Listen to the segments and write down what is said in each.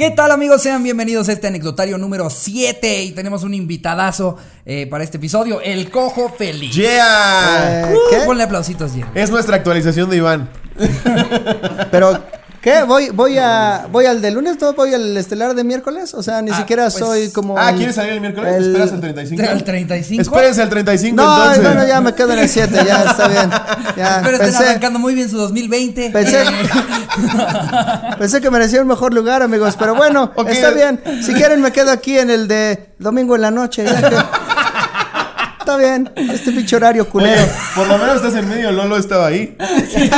¿Qué tal amigos? Sean bienvenidos a este anecdotario número 7 y tenemos un invitadazo eh, para este episodio, el Cojo Feliz. ¡Yeah! Uh, ¿Qué? ponle aplausitos, Jerry. Es nuestra actualización de Iván. Pero, ¿qué? ¿Voy, voy, a, ¿Voy al de lunes? ¿No voy al estelar de miércoles? O sea, ni Ah, siquiera pues- soy como. Ah, el- ¿quieres salir el miércoles? el- ¿Esperas el 35? ¿Al 35? Espérense al 35 No, entonces. bueno, ya me quedo en el 7, ya está bien. Ya, estén pensé, arrancando muy bien su 2020. Pensé- Eh, pensé que merecía un mejor lugar, amigos, pero bueno, está bien. Si quieren, me quedo aquí en el de domingo en la noche. Ya que... Está bien, este pinche horario culero. Oye, por lo menos estás en medio, Lolo estaba ahí. Sí,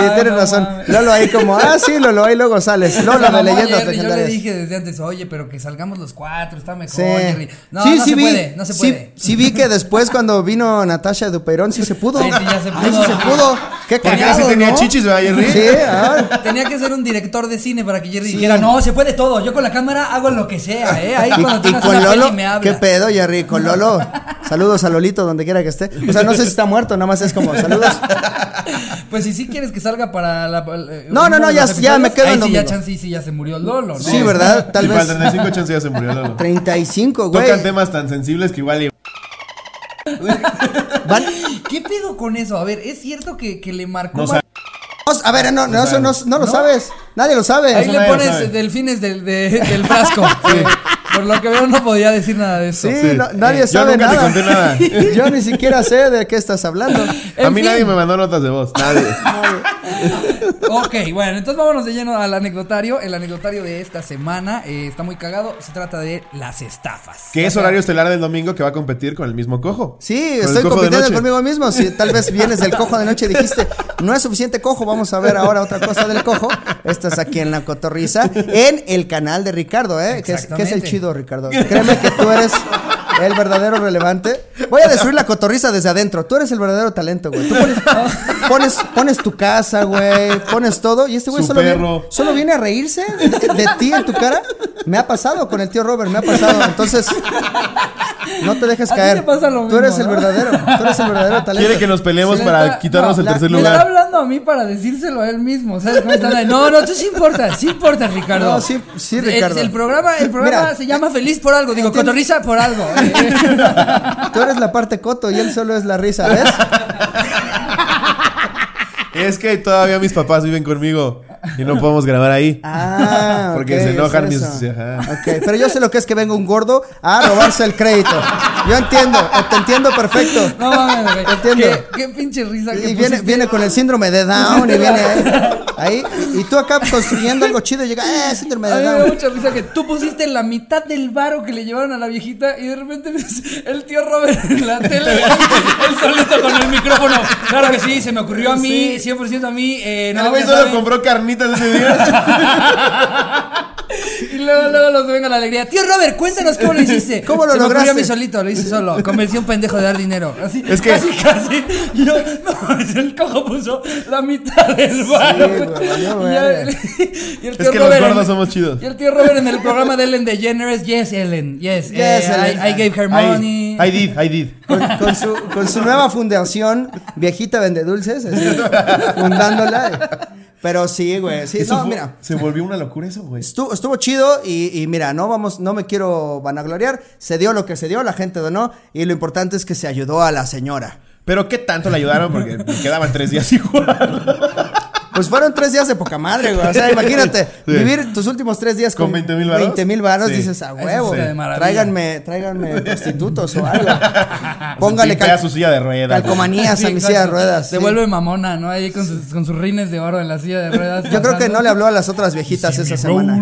Ay, tienes no razón. mames. Lolo ahí como, ah, sí, Lolo, ahí luego sales. Lolo de leyendas Jerry, Yo le dije desde antes, oye, pero que salgamos los cuatro, está mejor, Sí. Jerry. No, Sí, no sí se vi, puede, no se sí- puede. Sí, vi que después cuando vino Natasha Dupeirón sí se pudo. Ay, sí, ya se Ay, pudo. sí se pudo. Qué Porque cagado, así tenía chichis, ¿verdad, Jerry? Sí, ah. Tenía que ser un director de cine para que Jerry Sí. dijera, no, se puede todo, yo con la cámara hago lo que sea, ¿eh? Ahí cuando Y, con Lolo, peli me hablas. ¿qué pedo, Jerry? Con Lolo, saludos a Lolito donde quiera que esté. O sea, no sé si está muerto, nada más es como saludos. Pues si sí quieres que salga para la... eh, No, no, no, ya- ya me quedo en sí, ya chance, sí, sí, ya se murió Lolo, ¿no? Sí, ¿verdad? Tal y para el vez 35 chance ya se murió Lolo. 35, güey. Tocan temas tan sensibles que igual... y- Van- ¿Qué pedo con eso? A ver, ¿es cierto que, que le marcó... No A ver, no, no, eso no, no lo ¿No? sabes. Nadie lo sabe. Ahí Eso le pones sabe. delfines del, de- del frasco. Por lo que veo no podía decir nada de eso. Sí, Sí. no- nadie Yo sabe nunca te nada. conté nada. Yo ni siquiera sé de qué estás hablando. En A mí fin. nadie me mandó notas de voz. Nadie. Ok, bueno, entonces vámonos de lleno al anecdotario. El anecdotario de esta semana eh, está muy cagado. Se trata de las estafas. Que es horario estelar del domingo que va a competir con el mismo cojo. Sí, Con estoy compitiendo conmigo mismo. Si tal vez vienes del cojo de noche y dijiste, no es suficiente cojo, vamos a ver ahora otra cosa del cojo. Estás aquí en la cotorriza, en el canal de Ricardo, ¿eh? Que es, que es el chido, Ricardo. Créeme que tú eres el verdadero relevante. Voy a destruir la cotorriza desde adentro. Tú eres el verdadero talento, güey. Tú pones, pones, pones tu casa, güey. Pones todo. Y este güey solo viene, solo viene a reírse de, de ti en tu cara. Me ha pasado con el tío Robert, me ha pasado. Entonces, no te dejes caer. te pasa lo Tú eres mismo, el ¿no? verdadero. Tú eres el verdadero talento. Quiere que nos peleemos para está- quitarnos no, el la- tercer Me está lugar. hablando a mí para decírselo a él mismo. ¿Sabes cómo están ahí? No, no, tú sí importa, sí importa, Ricardo. No, sí- sí, Ricardo. El, programa, el programa Mira. se llama Feliz por algo. Digo, cotorriza por algo. Tú eres la parte coto y él solo es la risa, ¿ves? Es que todavía mis papás viven conmigo y no podemos grabar ahí. Ah, Porque ok, se enojan es mis- ajá. Ok, pero yo sé lo que es que venga un gordo a robarse el crédito. Yo entiendo, te entiendo perfecto. No mames, güey. Entiendo. Qué, qué pinche risa que Y viene, viene con el síndrome de Down y viene ahí, y tú acá construyendo algo chido y llega, eh, síndrome A de mí me da Down. mucha risa que tú pusiste la mitad del varo que le llevaron a la viejita y de repente ves el tío Robert en la tele, él solito con el micrófono. Claro que sí, se me ocurrió a mí, 100% a mí. Eh, El no, güey ya solo saben. compró carnitas ese día. Y luego, luego los venga la alegría. Tío Robert, cuéntanos cómo lo hiciste. ¿Cómo lo Se me ocurrió a lograste? mí solito, lo hice solo. Convencí a un pendejo de dar dinero. Así, Es que- casi, casi. Yo, no, el cojo puso la mitad del güey, valió y, el Es tío que los Robert gordos en- somos chidos. Y el tío Robert en el programa de Ellen DeGeneres, yes, Ellen, yes. Yes, eh, Ellen. I, I gave her money. I, I did, I did. Con, con su, con su nueva fundación, Viejita Vende Dulces, así, fundándola. Pero sí, güey, sí, Eso no, fue- mira. Se volvió una locura eso, güey. Estuvo, estuvo chido y, y mira, no vamos, no me quiero vanagloriar. Se dio lo que se dio, la gente donó y lo importante es que se ayudó a la señora. Pero qué tanto le ayudaron porque me quedaban tres días igual. Pues fueron tres días de poca madre, güey. O sea, imagínate, Sí. vivir tus últimos tres días con, ¿Con 20,000 varos? 20 mil varos, Sí. dices a huevo. Tráiganme, tráiganme prostitutos o algo. Póngale Póngale a su silla de ruedas. calcomanías Sí, a mi silla de ruedas. Se sí. vuelve mamona, ¿no? Ahí con sus, con sus rines de oro en la silla de ruedas. Yo creo que no le habló a las otras viejitas esa semana.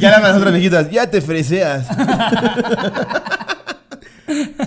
Ya las otras viejitas, ya te freseas.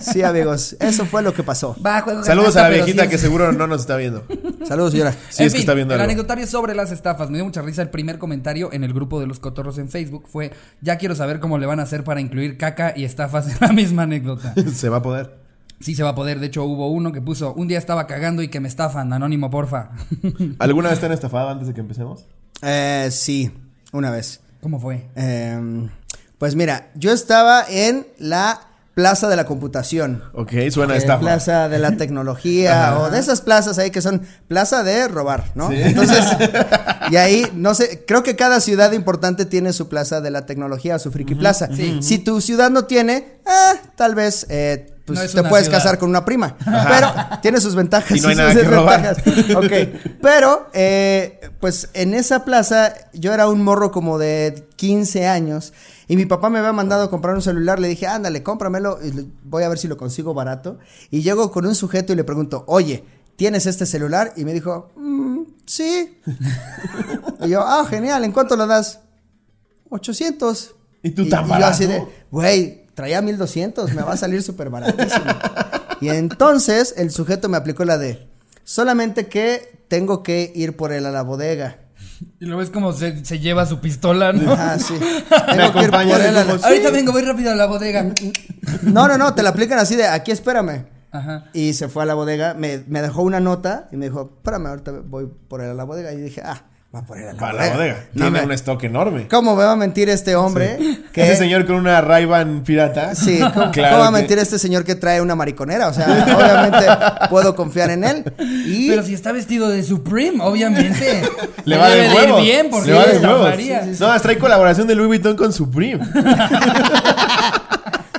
Sí, amigos, eso fue lo que pasó. Va, Saludos a la viejita sí que seguro no nos está viendo. Saludos, señora. Sí, en es que está viendo el algo. anecdotario sobre las estafas. Me dio mucha risa. El primer comentario en el grupo de los cotorros en Facebook fue: Ya quiero saber cómo le van a hacer para incluir caca y estafas en la misma anécdota. Se va a poder. Sí se va a poder. De hecho, hubo uno que puso: Un día estaba cagando y que me estafan. Anónimo, porfa. ¿Alguna vez te han estafado antes de que empecemos? Eh, sí, una vez. ¿Cómo fue? Eh, pues mira, yo estaba en la Plaza de la Computación. Ok, suena estafa. plaza de la tecnología o de esas plazas ahí que son plaza de robar, ¿no? Entonces, y ahí, no sé, creo que cada ciudad importante tiene su plaza de la tecnología o su friki plaza. Si tu ciudad no tiene, eh, tal vez eh, pues No te puedes ciudad. casar con una prima. Pero tiene sus ventajas Y no hay sus nada que robar. Ok, pero eh, pues en esa plaza yo era un morro como de 15 años y mi papá me había mandado a comprar un celular. Le dije, ándale, cómpramelo y voy a ver si lo consigo barato. Y llego con un sujeto y le pregunto, oye, ¿tienes este celular? Y me dijo, "Mm, sí. y yo, ah, genial, ¿en cuánto lo das? 800. ¿Y tú tan yo así de, güey, traía 1200, me va a salir súper baratísimo. y entonces el sujeto me aplicó la de, solamente que tengo que ir por él a la bodega. Y lo ves como se, se lleva su pistola, ¿no? Ah, sí. Tengo que ir por acompañas él a como la... Ahorita vengo, voy rápido a la bodega. No, no, no, te la aplican así de, aquí espérame. Ajá. Y se fue a la bodega, me, me dejó una nota y me dijo, espérame, ahorita voy por él a la bodega. Y dije, ah, va por él a la Para bodega. la bodega. No Tiene me- un stock enorme. ¿Cómo me va a mentir este hombre? que- Ese señor con una ray pirata. Sí, ¿cómo, Claro cómo va a que- mentir este señor que trae una mariconera? O sea, obviamente puedo confiar en él. Y Pero si está vestido de Supreme, obviamente. Le va de debe ir huevos. bien porque Le va de huevos. faría. No, trae colaboración de Louis Vuitton con Supreme.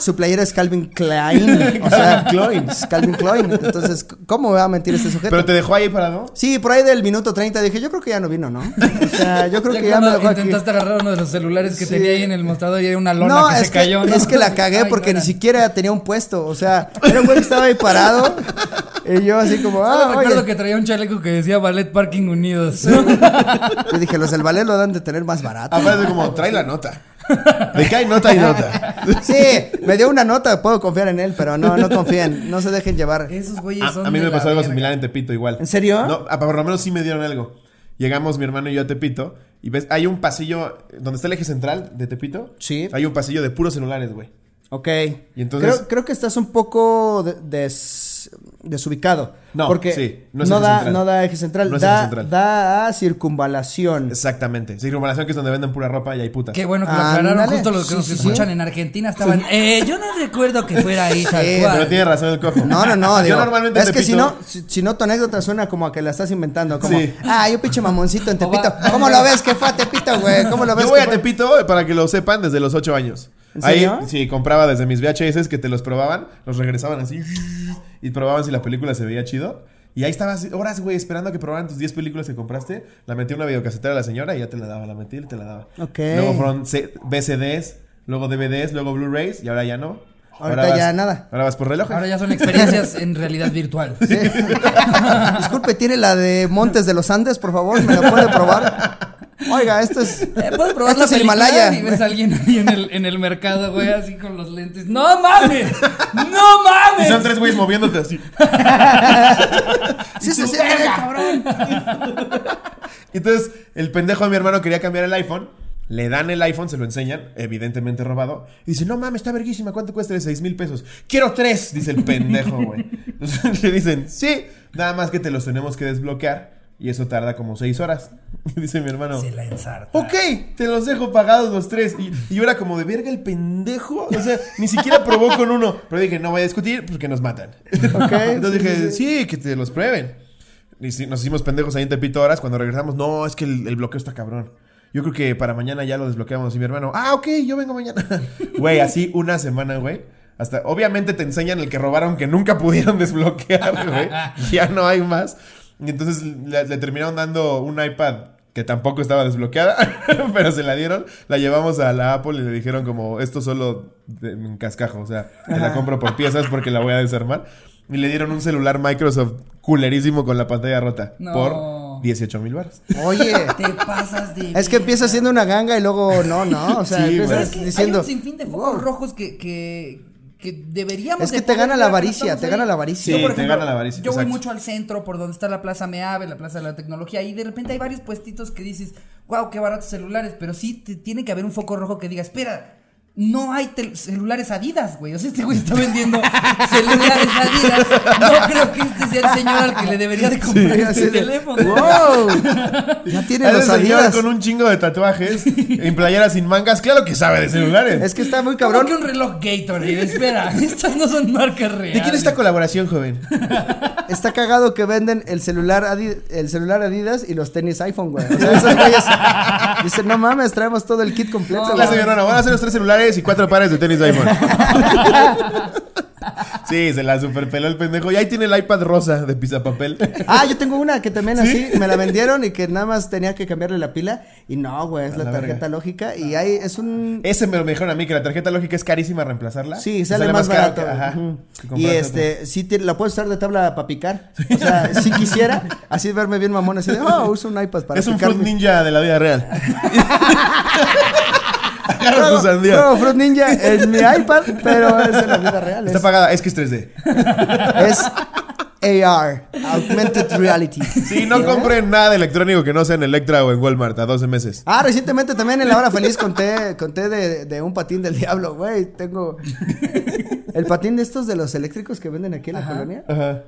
su playera es Calvin Klein. O sea, Calvin Klein. Calvin Klein. Entonces, ¿cómo me va a mentir este sujeto? Pero te dejó ahí parado. Sí, por ahí del minuto 30 dije, yo creo que ya no vino, ¿no? O sea, yo creo Ya que ya me dejó aquí. intentaste agarrar uno de los celulares que Sí. tenía ahí en el mostrador y era una lona No, que es se cayó, que, ¿no? es que la cagué Ay, porque no ni era. siquiera tenía un puesto. O sea, era un güey que estaba ahí parado. Y yo así como, Solo ah, recuerdo oye. que traía un chaleco que decía Ballet Parking Unidos. Yo dije, los del ballet lo dan de tener más barato. Aparte como, trae la nota. De que hay nota y nota. Sí, me dio una nota, puedo confiar en él, pero no, no confíen, no se dejen llevar. Esos güeyes A, son a mí de me la pasó algo verga. similar en Tepito igual. ¿En serio? No, a- por lo menos sí me dieron algo. Llegamos mi hermano y yo a Tepito y ves, hay un pasillo donde está el eje central de Tepito. Sí. Hay un pasillo de puros celulares, güey. Ok. Y entonces- creo, creo que estás un poco de- des- desubicado. No, porque sí, no, es da, central. no da eje central, No es da, eje central. da a circunvalación. Exactamente. Circunvalación que es donde venden pura ropa y hay putas. Qué bueno que lo aclararon. Justo los que Sí, nos sí, sí. escuchan en Argentina estaban. Eh, yo no recuerdo que fuera ahí tal cual. Pero tiene razón el cojo. No, no, no. Yo digo, normalmente en es que si no, si, si no tu anécdota suena como a que la estás inventando, como, Sí. ah, yo pinche mamoncito en Tepito. ¿Cómo lo ves que fue a Tepito, güey? ¿Cómo lo ves? Yo voy que a? Tepito eh, para que lo sepan desde los 8 años. ¿En Ahí, serio? sí, compraba desde mis VHS que te los probaban, los regresaban así y probaban si la película se veía chido. Y ahí estabas horas, güey, esperando a que probaran tus 10 películas que compraste. La metí en una videocasetera a la señora y ya te la daba, la metí y te la daba. Ok. Luego fueron VCDs, luego DVDs, luego Blu-rays y ahora ya no. Ahorita ya nada. Ahora vas por relojes. Ahora ya son experiencias en realidad virtual. Sí. Disculpe, ¿tiene la de Montes de los Andes, por favor? ¿Me la puede probar? Oiga, esto es. Eh, ¿Puedes probar Esto la es? Himalaya. Y ves a alguien ahí en el, en el mercado, güey, así con los lentes. ¡No mames! ¡No mames! Y son tres güeyes moviéndote así. Sí, sí, sí, cabrón. Entonces, el pendejo de mi hermano quería cambiar el iPhone. Le dan el iPhone, se lo enseñan, evidentemente robado. Y dice, no mames, está verguísima, ¿cuánto cuesta de 6 mil pesos? Quiero tres, dice el pendejo, güey. Entonces le dicen, sí, nada más que te los tenemos que desbloquear. Y eso tarda como 6 horas. Dice mi hermano, Se la ensarta. ok, te los dejo pagados los tres. Y, y yo era como de verga el pendejo. O sea, ni siquiera probó con uno. Pero dije, no voy a discutir porque nos matan. Ok, Entonces sí, dije, sí, sí, que te los prueben. Y sí, nos hicimos pendejos ahí en Tepito horas. Cuando regresamos, no, es que el, el bloqueo está cabrón. Yo creo que para mañana ya lo desbloqueamos. Y mi hermano, ah, ok, yo vengo mañana. Güey, así una semana, güey. Hasta, obviamente te enseñan el que robaron que nunca pudieron desbloquear, güey. Ya no hay más. Y entonces le, le terminaron dando un iPad que tampoco estaba desbloqueada, pero se la dieron. La llevamos a la Apple y le dijeron como, esto solo de- en cascajo, o sea, te la compro por piezas porque la voy a desarmar. Y le dieron un celular Microsoft culerísimo con la pantalla rota No. por 18 mil baros. Oye. Te pasas de. Es que empieza siendo una ganga y luego no, no. O sea, Sí, empiezas Pero güey. es que diciendo. hay un sinfín de focos "Wow". rojos que, que, que deberíamos. Es que de te gana la avaricia, te gana la avaricia. Sí, te gana la avaricia, Yo voy mucho al centro, por donde está la Plaza Meave, la Plaza de la Tecnología, y de repente hay varios puestitos que dices, wow, qué baratos celulares, pero sí te- tiene que haber un foco rojo que diga, espera, no hay celulares Adidas, güey. O sea, este güey está vendiendo celulares Adidas. No creo que este sea el señor al que le debería de comprar Sí, este de, teléfono. ¡Wow! Ya tiene los señor Adidas. con un chingo de tatuajes en playeras sin mangas, claro que sabe de celulares. Es que está muy ¿Cómo cabrón. que un reloj Gatorade? Espera, estas no son marcas reales. ¿De quién es esta colaboración, joven? Está cagado que venden el celular, Adi- el celular Adidas y los tenis iPhone, güey. O sea, esos güeyes dicen, no mames, traemos todo el kit completo. No, güey". Clase, mi hermano, van a hacer los tres celulares y cuatro pares de tenis iPhone. Sí, se la superpeló el pendejo. Y ahí tiene el iPad rosa de papel. Ah, yo tengo una que también así me la vendieron y que nada más tenía que cambiarle la pila. Y no, güey, es la, la tarjeta verga. lógica. Y ahí es un. Ese me lo dijeron a mí, que la tarjeta lógica es carísima reemplazarla. Sí, sale, más, caro barato. que- ajá, Ujú. que Y este, sí, te- la puedes usar de tabla para picar. O sea, si quisiera, así verme bien mamón, así de, oh, uso un iPad otro. para Es un Fruit mi- Ninja de la vida real. Agarra tu Juego- sandía. juego Fruit Ninja en mi iPad, pero es en la vida real. Está Es, pagada, es que es 3D. es AR, Augmented Reality. Sí, no compren nada de electrónico que no sea en Electra o en Walmart a 12 meses. Ah, recientemente también en La Hora Feliz conté, conté de, de un patín del diablo, güey. Tengo el patín de estos de los eléctricos que venden aquí en la colonia. Ajá.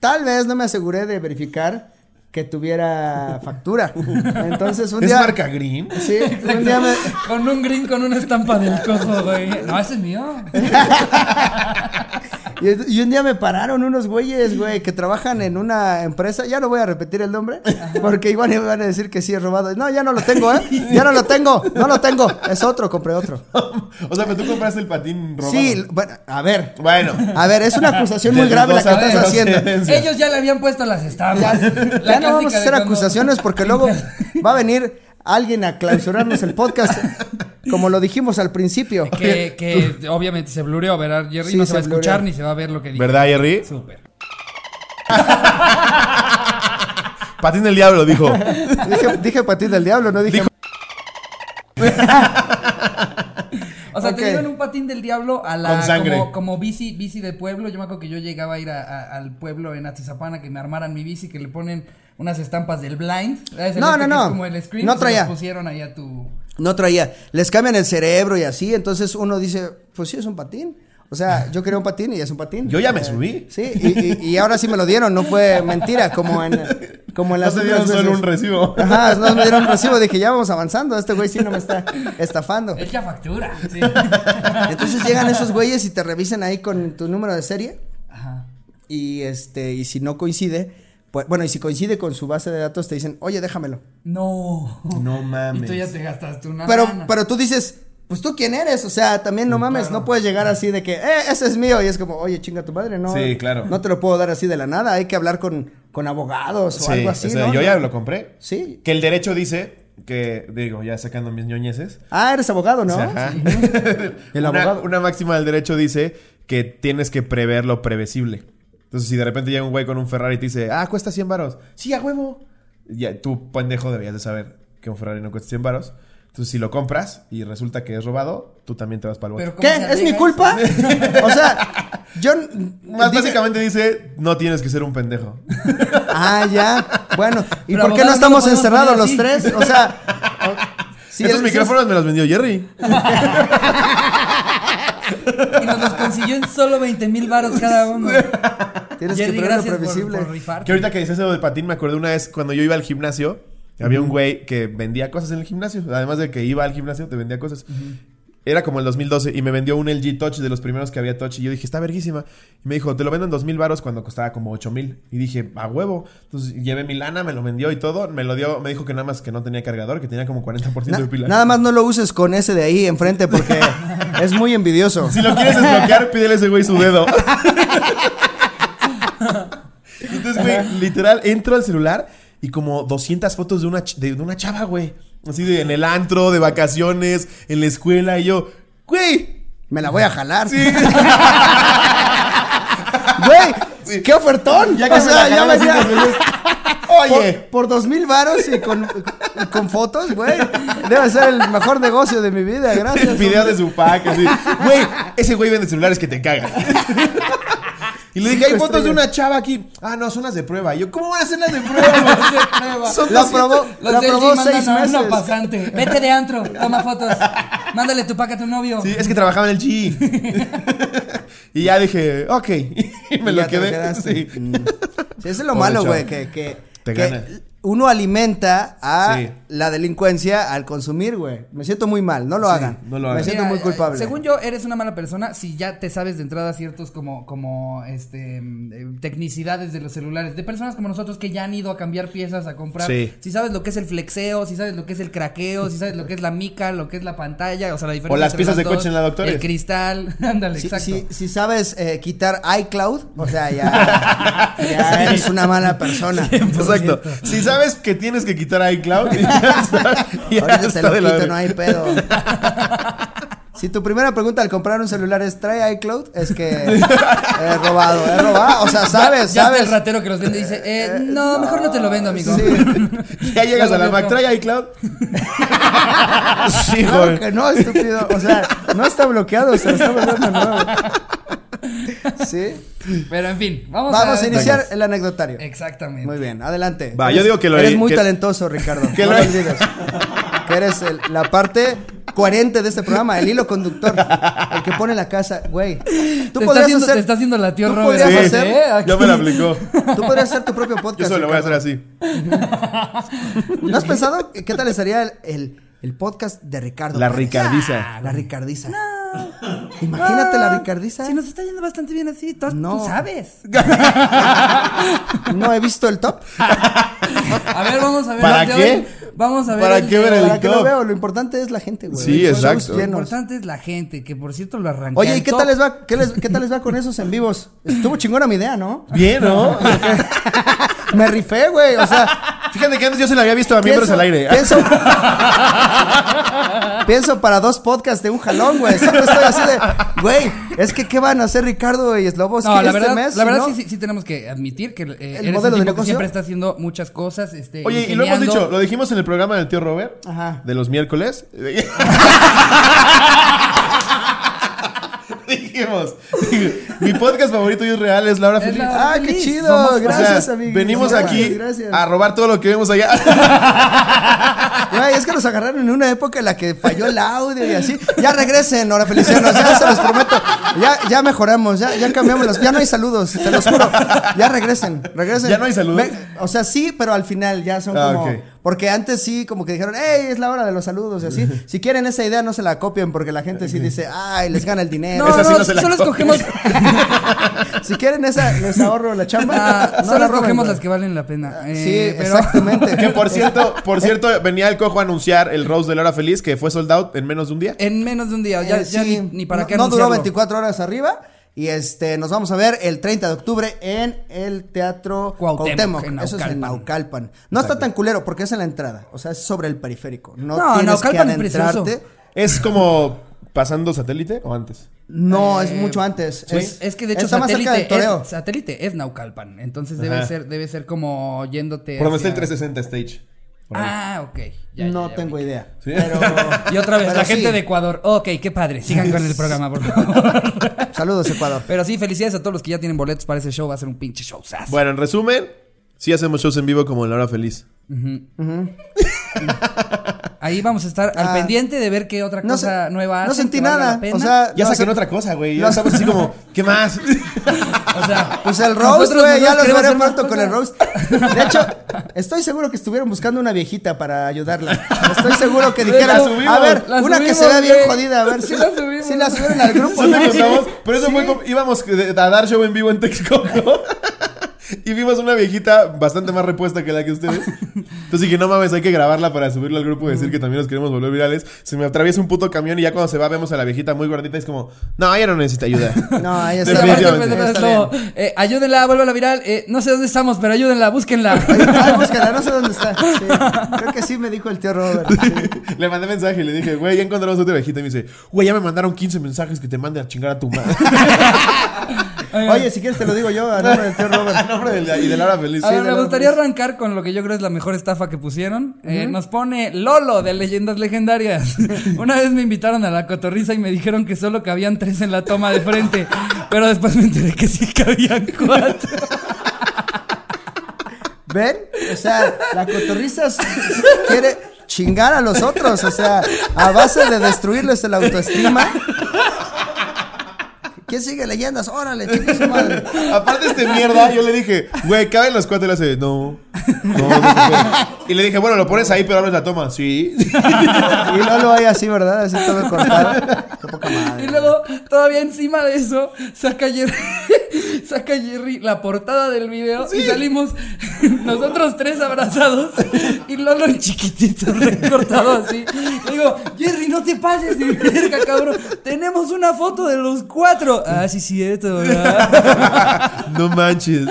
Tal vez no me aseguré de verificar que tuviera factura. Entonces un ¿Es día. marca Green? Sí, un día me. Con un green con una estampa del cojo, güey. No, ese es mío. Y, y un día me pararon unos güeyes, güey, que trabajan en una empresa. Ya no voy a repetir el nombre, porque igual me van a decir que sí es robado. No, ya no lo tengo, ¿eh? Ya no lo tengo, no lo tengo. Es otro, compré otro. o sea, pero tú compraste el patín robado. Sí, bueno, a ver. Bueno. A ver, es una acusación muy grave la que estás haciendo. Ellos ya le habían puesto las estampas. Ya, La ya no vamos a hacer cuando- acusaciones porque luego va a venir alguien a clausurarnos el podcast, como lo dijimos al principio. Que, que obviamente se blureó, ¿verdad, Jerry? Sí, no se, se va a escuchar blureó. ni se va a ver lo que dice. ¿Verdad, Jerry? Súper. Patín del diablo, dijo. Dije, dije patín del diablo, no dije. Dijo- O sea, Ok. te dieron un patín del diablo a la Con sangre. como, como bici, bici de pueblo. Yo me acuerdo que yo llegaba a ir a- a- al pueblo en Atizapana que me armaran mi bici, que le ponen unas estampas del blind. No, este no, no. como el screen, No traía. pusieron ahí a tu. No traía. Les cambian el cerebro y así. Entonces uno dice, pues sí, es un patín. O sea, yo quería un patín y es un patín. Yo ya me Eh, subí. Sí, y, y- y ahora sí me lo dieron. No fue mentira, como en, como en No las se otras dieron solo un recibo. Ajá, no me dieron un recibo. Dije, ya vamos avanzando. Este güey sí no me está estafando. Él ya factura. Sí. Entonces llegan esos güeyes y te revisan ahí con tu número de serie. Ajá. Y este, y si no coincide, pues, bueno, y si coincide con su base de datos, te dicen, oye, déjamelo. No. No Y mames. tú ya te gastaste una. Pero, lana. pero tú dices, pues tú quién eres, o sea, también no mames, no puedes llegar así de que, eh, ese es mío, y es como, oye, chinga tu madre, no. Sí, claro. No te lo puedo dar así de la nada, hay que hablar con, con abogados o Sí, algo así, o sea, ¿no? yo ya lo compré. Sí. Que el derecho dice que, digo, ya sacando mis ñoñeces. Ah, eres abogado, ¿no? o sea, ajá. El una, abogado. una máxima del derecho dice que tienes que prever lo previsible. Entonces, si de repente llega un güey con un Ferrari y te dice, ah, cuesta 100 varos. Sí, a huevo. Ya, tú, pendejo, deberías de saber que un Ferrari no cuesta 100 varos. Entonces, si lo compras y resulta que es robado, tú también te vas para el bote. Pero ¿cómo ¿Qué? ¿Es mi culpa? o sea, yo... Más diga- básicamente dice, no tienes que ser un pendejo. Ah, ya. Bueno, ¿y Pero por qué no no estamos podemos encerrados los tres? O sea... o- si Estos eres- micrófonos me los vendió Jerry. Y nos los consiguió en solo 20 mil baros cada uno. Tienes que Jerry, gracias por, previsible. por rifarte. Que ahorita que dices eso del patín, me acordé una vez cuando yo iba al gimnasio, había un güey que vendía cosas en el gimnasio. Además de que iba al gimnasio, te vendía cosas. Era como el 2012 y me vendió un LG Touch de los primeros que había Touch y yo dije, está verguísima. Y me dijo, te lo vendo en dos mil varos cuando costaba como ocho mil. Y dije, a huevo. Entonces llevé mi lana, me lo vendió y todo. Me lo dio, me dijo que nada más que no tenía cargador, que tenía como 40% Na- de pila. nada más no lo uses con ese de ahí enfrente porque es muy envidioso. Si lo quieres desbloquear, pídele a ese güey su dedo. Entonces, güey, literal, entro al celular y como 200 fotos de una, de, una chava, güey. Así de en el antro, de vacaciones, en la escuela. Y yo, güey, Me la voy a jalar. sí. Güey, Sí. qué ofertón. Ya que o me sea, la ya me cinco veces. Oye. Por, por dos mil varos y con, con fotos, güey. Debe ser el mejor negocio de mi vida, gracias. El video hombre. de su pack, así. Güey, ese güey vende celulares que te cagan. Y le dije, hay fotos de una chava aquí. Ah, no, son las de prueba. Y yo, ¿cómo van a ser las de prueba? Son La 200. probó, Los la probó G mandan seis a meses. pasante. Vete de antro, toma fotos. Mándale tu pack a tu novio. Sí, es que trabajaba en el G. y ya dije, ok. y me Y lo quedé. quedaste. Sí. Mm. Sí, eso es lo Pobre malo, güey, que, que, Te que gana. Uno alimenta a Sí. la delincuencia al consumir, güey. Me siento muy mal, no lo Sí, hagan. no lo Me hagan. siento Mira, muy eh, culpable. Según yo, eres una mala persona si ya te sabes de entrada ciertos como, como, este, mm, eh, tecnicidades de los celulares. De personas como nosotros que ya han ido a cambiar piezas, a comprar. Sí. Si sabes lo que es el flexeo, si sabes lo que es el craqueo, si sabes lo que es la mica, lo que es la pantalla, o sea, la diferencia. O las entre piezas de dos, coche en la Doctores. El cristal, ándale, Si, exacto. si- si sabes eh, quitar iCloud, o sea, ya, ya eres una mala persona. Exacto. Si sabes que tienes que quitar iCloud, ya, está- ya Ahorita te está lo la quito, verga. no hay pedo. Si tu primera pregunta al comprar un celular es ¿trae iCloud? Es que he robado, he robado. O sea, sabes, Ya está sabes. el ratero que los vende dice, eh, no, mejor no te lo vendo, amigo. Sí. Ya llegas a la Mac, trae iCloud. sí, Claro que no, estúpido. O sea, no está bloqueado, se lo está volviendo nuevo. Sí. Pero en fin, vamos, Vamos a a iniciar el anecdotario. Exactamente. Muy bien, adelante. Va, yo digo que lo- Eres muy que- talentoso, Ricardo. que no lo- olvides. Que eres el- la parte coherente de este programa, el hilo conductor. El que pone la casa. Güey. Tú Te está, haciendo, hacer. te está haciendo la tío tú Robert. podrías Sí, hacer- ¿eh? Aquí. ya me la aplicó. Tú podrías hacer tu propio podcast. Yo solo lo voy a hacer así. ¿No has pensado qué tal estaría el, el, el podcast de Ricardo? La Pérez? Ricardiza. La Ricardiza. Imagínate la Ricardiza. Si nos está yendo bastante bien así, tú, No. tú sabes. No he visto el top. A ver, vamos a ver. ¿Para qué? hoy. Vamos a ver. ¿Para el qué de ver hoy. el Para que lo veo, lo importante es la gente, güey. Sí, Los exacto. Lo importante es la gente, que por cierto lo arranqué. Oye, ¿y qué top. tal les va? ¿Qué, les- qué tal les va con esos en vivos? Estuvo chingona mi idea, ¿no? Bien, ¿no? Me rifé, güey. O sea, Fíjate que antes yo se la había visto a miembros al aire. Pienso, pienso para dos podcasts de un jalón, güey. Siempre estoy así de, güey, es que ¿qué van a hacer Ricardo y Sloboski No, la este verdad, mes? la verdad ¿no? sí, sí, sí tenemos que admitir que eh, eres modelo un de tipo que negocio? siempre está haciendo muchas cosas. Este, Oye, y lo hemos dicho, lo dijimos en el programa del tío Robert, Ajá. de los miércoles. dijimos, mi podcast favorito y es real es La Hora Es Feliz. la- Ah, qué chido. Somos- O sea, gracias, amigo. venimos Gracias, aquí gracias. a robar todo lo que vemos allá. Güey, es que nos agarraron en una época en la que falló el audio y así. Ya regresen, ahora Felicianos, ya se los prometo. Ya, ya mejoramos, ya, ya cambiamos los. Ya no hay saludos, te los juro. Ya regresen, regresen. ¿Ya no hay saludos? O sea, sí, pero al final ya son Ah, como. ok. Porque antes sí, como que dijeron, hey, es la hora de los saludos y así. Si quieren esa idea, no se la copien porque la gente sí dice, ay, les gana el dinero. No, sí no, no se la solo escogemos, Si quieren esa, les ahorro la chamba. ah, no solo la roben, escogemos las que valen la pena. Sí, Eh, pero- exactamente. que por cierto, por cierto, venía el cojo a anunciar el Rose de La Hora Feliz que fue sold out en menos de un día. En menos de un día, ya, Eh, ya sí, ni, ni para no, qué No duró anunciarlo. 24 horas arriba. Y este, nos vamos a ver el 30 de octubre en el Teatro Cuauhtémoc, Cuauhtémoc. en Eso es en Naucalpan. No está tan culero porque es en la entrada. O sea, es sobre el periférico. No, No, tienes Naucalpan que es precioso. adentrarte. Es como pasando satélite o antes. No, es Eh, mucho antes. Pues es que de hecho está más cerca satélite del toreo. es, satélite es Naucalpan, entonces debe Ajá. ser debe ser como yéndote Por donde está el hacia- 360 stage. Por ahí. Ah, ok. Ya, no ya tengo idea. Sí. Pero, Y otra vez, pero la gente de Ecuador. Ok, qué padre. Sigan con el programa, por favor. Saludos, Ecuador. Pero sí, felicidades a todos los que ya tienen boletos para ese show. Va a ser un pinche show. Bueno, en resumen, sí hacemos shows en vivo como en La Hora Feliz. Ahí vamos a estar al Ah. pendiente de ver qué otra No cosa nueva No hacen sentí nada. O sea, Ya no saquen otra cosa, güey. Ya no- estamos así como, ¿qué más? O sea, Pues el roast, güey, ya los veré pronto con el roast. De hecho, estoy seguro que estuvieron buscando una viejita para ayudarla. Estoy seguro que dijeran, La subimos, a ver, la una que se vea bien jodida, a ver si Sí la subimos. si la subieron al grupo. ¿no? Por eso Sí. fue como, íbamos a dar show en vivo en Texcoco. Y vimos una viejita bastante más repuesta que la que ustedes. Entonces dije, no mames, hay que grabarla para subirlo al grupo y decir que también nos queremos volver virales. Se me atraviesa un puto camión y ya cuando se va vemos a la viejita muy gordita y es como, no, ella no necesita ayuda. No, ella Sí, pues, bien. eh, ayúdenla, vuelva viral. Eh, no sé dónde estamos, pero ayúdenla, búsquenla. Ay, búscala, no sé dónde está. Sí, creo que sí me dijo el tío Robert. sí. le mandé mensaje y le dije, güey, ya encontramos otra viejita. Y me dice, güey, ya me mandaron 15 mensajes que te mande a chingar a tu madre. Oye, si quieres te lo digo yo a nombre del tío a Robert. nombre de la- y de Laura Feliz. A ver, me gustaría Feliz. arrancar con lo que yo creo es la mejor estafa que pusieron. Eh, nos pone Lolo de Leyendas Legendarias. Una vez me invitaron a la cotorriza y me dijeron que solo cabían tres en la toma de frente. Pero después me enteré que sí cabían cuatro. ¿Ven? O sea, la cotorriza quiere, chingar a los otros, o sea, a base de destruirles el autoestima. ¿Quién sigue leyendas? Órale, chingue su madre. Aparte este mierda, yo le dije, güey, caben los cuatro y le hace, no, no, no se puede. Y le dije, bueno, lo pones ahí, pero abres la toma. Sí. Y Lolo ahí así, ¿verdad? Así todo cortado. Qué poca madre. Y luego, todavía encima de eso, saca Jerry, saca Jerry la portada del video y salimos nosotros tres abrazados y Lolo en chiquitito, recortado así. Le digo, Jerry, no te pases de verga, cabrón. Tenemos una foto de los cuatro. Ah, sí, cierto, ¿verdad? No manches.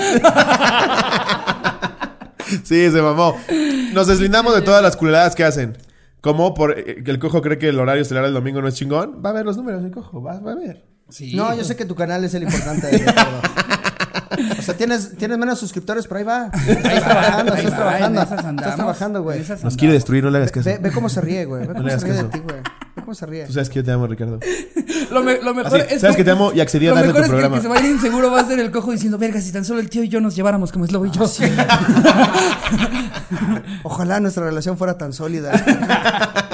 Sí, se mamó. Nos deslindamos de todas las culeradas que hacen. Como por eh, que el cojo cree que el horario estelar del domingo no es chingón. Va a ver los números, el cojo. Va, va a ver. Sí. No, yo sé que tu canal es el importante de todo. O sea, tienes, tienes menos suscriptores, pero ahí va. Estás trabajando, Ahí estás trabajando. Estás trabajando, güey. Nos quiere destruir, no le hagas caso. Ve, ve cómo se ríe, güey. Ve No cómo le se ríe de caso. ti, güey. Ve cómo se ríe. Tú sabes que yo te amo, Ricardo. Lo, me- lo mejor Así, es sabes que- que te amo y accedí a Lo darle mejor tu es que el programa. que se va a ir inseguro va a ser el cojo diciendo, verga, si tan solo el tío y yo nos lleváramos como es lo y yo. Ojalá nuestra relación fuera tan sólida.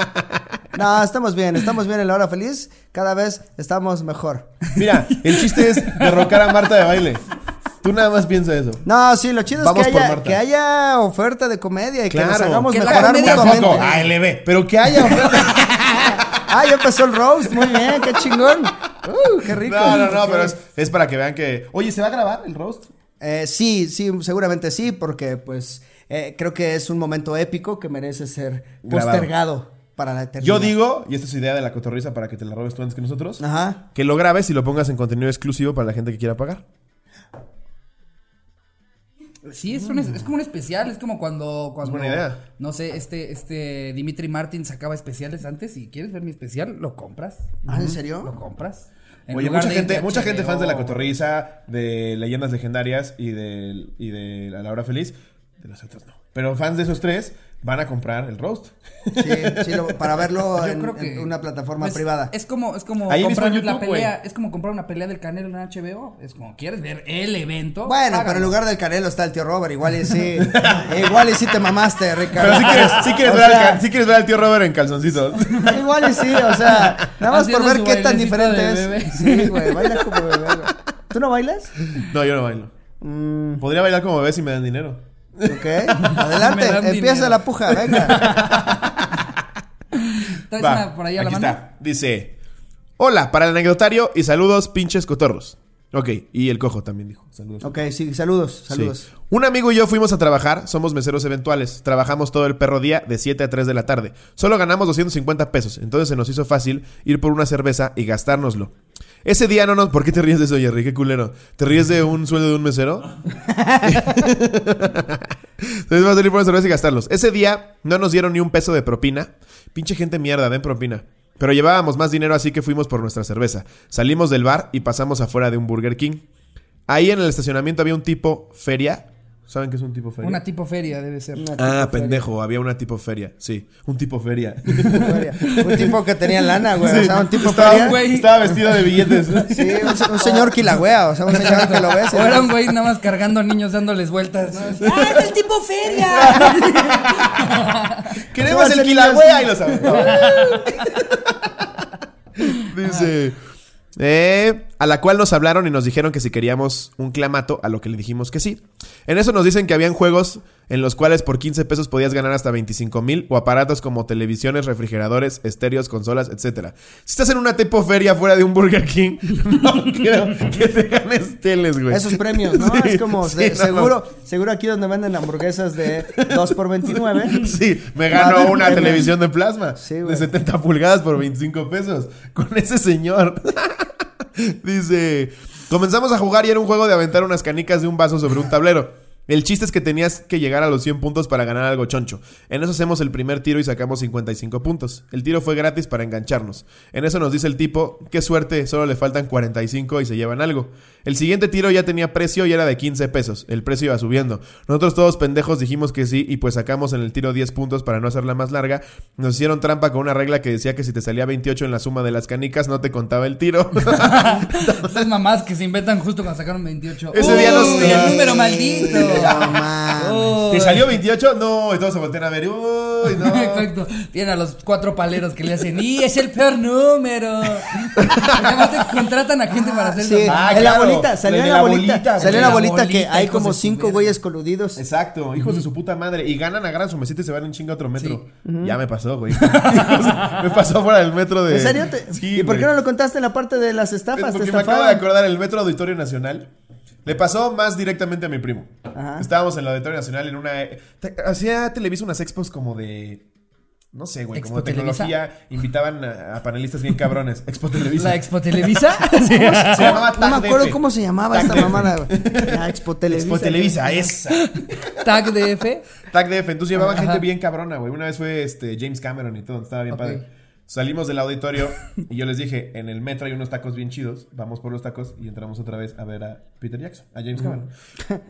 No, estamos bien, estamos bien en la hora feliz. Cada vez estamos mejor. Mira, el chiste es derrocar a Marta de baile. Tú nada más piensa eso. No, sí, lo chido es Vamos que por haya, Marta. que haya oferta de comedia y que nos Claro. hagamos Que mejorar mutuamente. Tampoco, ALB. Pero que haya oferta. Ah, ya empezó el roast, muy bien, qué chingón. Uh, qué rico. No, no, no, pero es, es para que vean que. Oye, ¿se va a grabar el roast? Eh, sí, sí, seguramente sí, porque pues eh, creo que es un momento épico que merece ser Grabado. postergado para la eternidad. Yo digo, y esta es idea de la cotorriza para que te la robes tú antes que nosotros, Ajá. que lo grabes y lo pongas en contenido exclusivo para la gente que quiera pagar. Sí, es, un, es como un especial, es como cuando, cuando buena idea. no sé, este, este Dimitri Martin sacaba especiales antes, si quieres ver mi especial, lo compras. Ah, ¿en serio? Lo compras. En Oye, mucha gente, mucha gente fans de la cotorriza, de leyendas legendarias y de, y de La Hora Feliz. De los otros no. Pero fans de esos tres van a comprar el roast. Sí, sí, lo- para verlo en, creo que en una plataforma pues, privada. Es como, es como Ahí comprar en la YouTube, pelea, es como comprar una pelea del Canelo en HBO, es como quieres ver el evento. Bueno, págalo. pero en lugar del Canelo está el tío Robert, igual y sí. igual y sí te mamaste, Ricardo. Pero si quieres, sí quieres, ver, al, sea, ca- sí quieres ver al tío Robert en calzoncitos. Igual y sí, o sea, nada más por ver qué tan diferente es. bebé. Sí, güey, baila como bebé, güey. ¿Tú no bailas? No, yo no bailo. Mm, Podría bailar como bebé si me dan dinero. Ok, adelante, empieza la puja, venga. ¿Traes Va, una por ahí a la aquí mano? está. Dice: Hola, para el anecdotario y saludos, pinches cotorros. Ok, y el cojo también dijo. Saludos. Ok, sí, saludos, saludos. Sí. Un amigo y yo fuimos a trabajar, somos meseros eventuales, trabajamos todo el perro día de 7 a 3 de la tarde. Solo ganamos 250 pesos, entonces se nos hizo fácil ir por una cerveza y gastárnoslo. Ese día no nos... ¿Por qué te ríes de eso, Jerry? Qué culero. ¿Te ríes de un sueldo de un mesero? Entonces vamos a ir por una cerveza y gastarlos. Ese día no nos dieron ni un peso de propina. Pinche gente mierda, den propina. Pero llevábamos más dinero así que fuimos por nuestra cerveza. Salimos del bar y pasamos afuera de un Burger King. Ahí en el estacionamiento había un tipo feria. ¿Saben qué es un tipo feria? Una tipo feria debe ser. Ah, pendejo, había una tipo feria. Sí, un tipo feria. feria. Un tipo que tenía lana, güey. O sea, un tipo estaba, feria. güey. estaba vestido de billetes. Sí, un, se- un señor quilagüea, o sea, un señor que lo ves. O era un güey nada más cargando niños dándoles vueltas. ¿no? ¡Ah, es el tipo feria! Queremos el. Kilauea y lo saben. Dice. eh, a la cual nos hablaron y nos dijeron que si queríamos un clamato, a lo que le dijimos que sí. En eso nos dicen que habían juegos en los cuales por 15 pesos podías ganar hasta 25 mil o aparatos como televisiones, refrigeradores, estéreos, consolas, etcétera. Si estás en una tipo feria fuera de un Burger King, no creo que te ganes teles, güey. Esos premios, ¿no? Sí, es como, sí, de- no, seguro, seguro aquí donde venden hamburguesas de 2 por 29 Sí, me ganó una televisión de plasma Sí, de güey. 70 pulgadas por 25 pesos con ese señor. Dice, comenzamos a jugar y era un juego de aventar unas canicas de un vaso sobre un tablero. El chiste es que tenías que llegar a los 100 puntos para ganar algo choncho. En eso hacemos el primer tiro y sacamos 55 puntos. El tiro fue gratis para engancharnos. En eso nos dice el tipo, qué suerte, solo le faltan 45 y se llevan algo. El siguiente tiro ya tenía precio y era de 15 pesos. El precio iba subiendo. Nosotros todos pendejos dijimos que sí y pues sacamos en el tiro 10 puntos para no hacerla más larga. Nos hicieron trampa con una regla que decía que si te salía 28 en la suma de las canicas no te contaba el tiro. Esas mamás que se inventan justo cuando sacaron 28. Ese día los- Uy, el número maldito. No. Uy. ¿Te salió 28? No, y todos se voltean a ver. Uy, no. Exacto. Tienen a los cuatro paleros que le hacen. ¡Y es el peor número! Además te contratan a gente para hacer Sí. Ah, claro. Bolita, salió en la bolita, bolita, salió en la bolita que hay como cinco güeyes coludidos. Exacto, hijos de su puta madre. Y ganan, agarran su mesita y se van en chinga a otro metro. Ya me pasó, güey. me pasó fuera del metro de. ¿En serio? te- Sí, ¿Y por qué no lo contaste en la parte de las estafas? Porque ¿Te me acabo de acordar, el Metro Auditorio Nacional le pasó más directamente a mi primo. Ajá. Estábamos en el Auditorio Nacional en una... te- Hacía Televisa unas expos como de... No sé, güey, como tecnología. Invitaban a, a panelistas bien cabrones. Expo Televisa. ¿La Expo Televisa? Sí. Se llamaba No me acuerdo DF. cómo se llamaba esta mamada, güey. La Expo Televisa. Expo Televisa, esa. Tag DF. Tag DF. Entonces llevaban Ajá. gente bien cabrona, güey. Una vez fue este James Cameron y todo. Estaba bien padre. Salimos del auditorio y yo les dije, en el metro hay unos tacos bien chidos. Vamos por los tacos y entramos otra vez a ver a Peter Jackson, a James Cameron.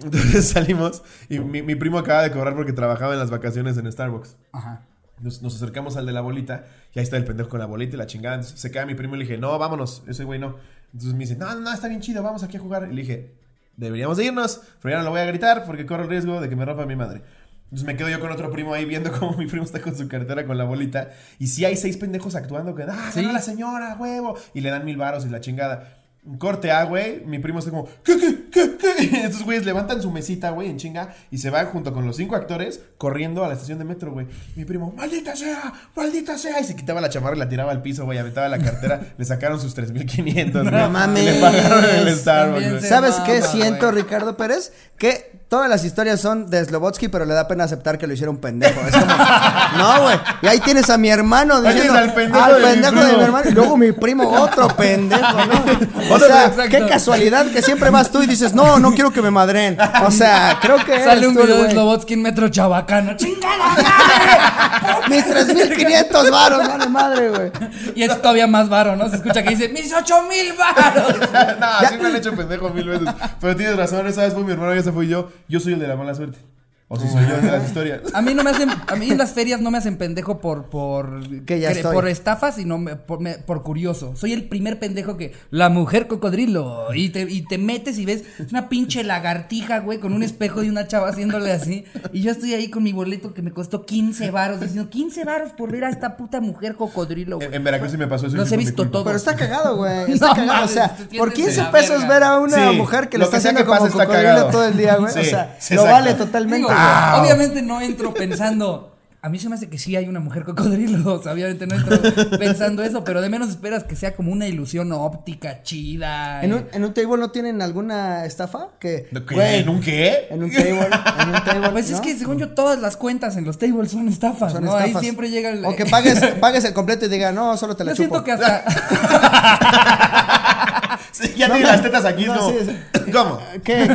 Entonces salimos y mi, mi primo acaba de cobrar porque trabajaba en las vacaciones en Starbucks. Ajá. Nos, nos acercamos al de la bolita y ahí está el pendejo con la bolita y la chingada. Entonces se queda mi primo y le dije, no, vámonos. Ese güey no. Entonces me dice, no, no, no, está bien chido, vamos aquí a jugar. Y le dije, deberíamos de irnos, pero ya no lo voy a gritar porque corro el riesgo de que me rompa mi madre. Entonces me quedo yo con otro primo ahí viendo cómo mi primo está con su cartera con la bolita. Y si hay seis pendejos actuando que, ah, Sí. la señora, huevo. Y le dan mil varos y la chingada. Corte A, güey. Mi primo está como, ¿qué, qué, qué, estos güeyes levantan su mesita, güey, en chinga. Y se van junto con los cinco actores corriendo a la estación de metro, güey. Mi primo, maldita sea, maldita sea. Y se quitaba la chamarra y la tiraba al piso, güey. Aventaba la cartera. le sacaron sus 3500, güey. No mames. Y le pagaron el Starbucks, ¿Sabes qué siento. Ricardo Pérez? Que todas las historias son de Slobotsky, pero le da pena aceptar que lo hicieron pendejo. Es como, no, güey. Y ahí tienes a mi hermano diciendo, al pendejo al de mi de primo". mi hermano. Y luego mi primo, otro pendejo, ¿no? O sea, exacto. qué casualidad que siempre vas tú y dices, no, no quiero que me madren. O sea, creo que Sale un video de. Slobotsky en Metro Chabacano. ¡Chingada madre! Mis 3500 varos, vale madre, güey. Y es todavía más varo, ¿no? Se escucha que dice, mis ocho mil varos. no, sí me han hecho pendejo mil veces. Pero tienes razón, esa vez fue mi hermano y esa fui yo. Yo soy el de la mala suerte. O si soy yo de las historias. A mí no me hacen, a mí en las ferias no me hacen pendejo por, por, Que ya cre- estoy. por estafas, sino me- por, me- por curioso. Soy el primer pendejo que, la mujer cocodrilo, y te, y te metes y ves una pinche lagartija, güey, con un espejo y una chava haciéndole así, y yo estoy ahí con mi boleto que me costó 15 varos, diciendo, 15 varos por ver a esta puta mujer cocodrilo, güey. En, en Veracruz sí me pasó eso. sí he visto todos. Pero está cagado, güey. Está No cagado. o sea, por de 15 la pesos verga. ver a una Sí, mujer que lo le está que haciendo que como cocodrilo cagado. todo el día, güey. Sí, o sea, sí, lo vale totalmente. Digo, obviamente no entro pensando. A mí se me hace que sí hay una mujer cocodrilo. O sea, obviamente no entro pensando eso, pero de menos esperas que sea como una ilusión óptica chida. ¿En eh. un, ¿En un table no tienen alguna estafa? Que, ¿No, qué? güey, ¿En un qué? En un table. En un table. Pues es que según yo todas las cuentas en los tables son estafas, Son ¿no? Ahí siempre llega el O que pagues, pagues el completo y diga, no, solo te la Yo chupo. siento que hasta Sí, ya No, tiene no, las tetas aquí, no, ¿no? sí, sí. ¿Cómo? ¿Qué?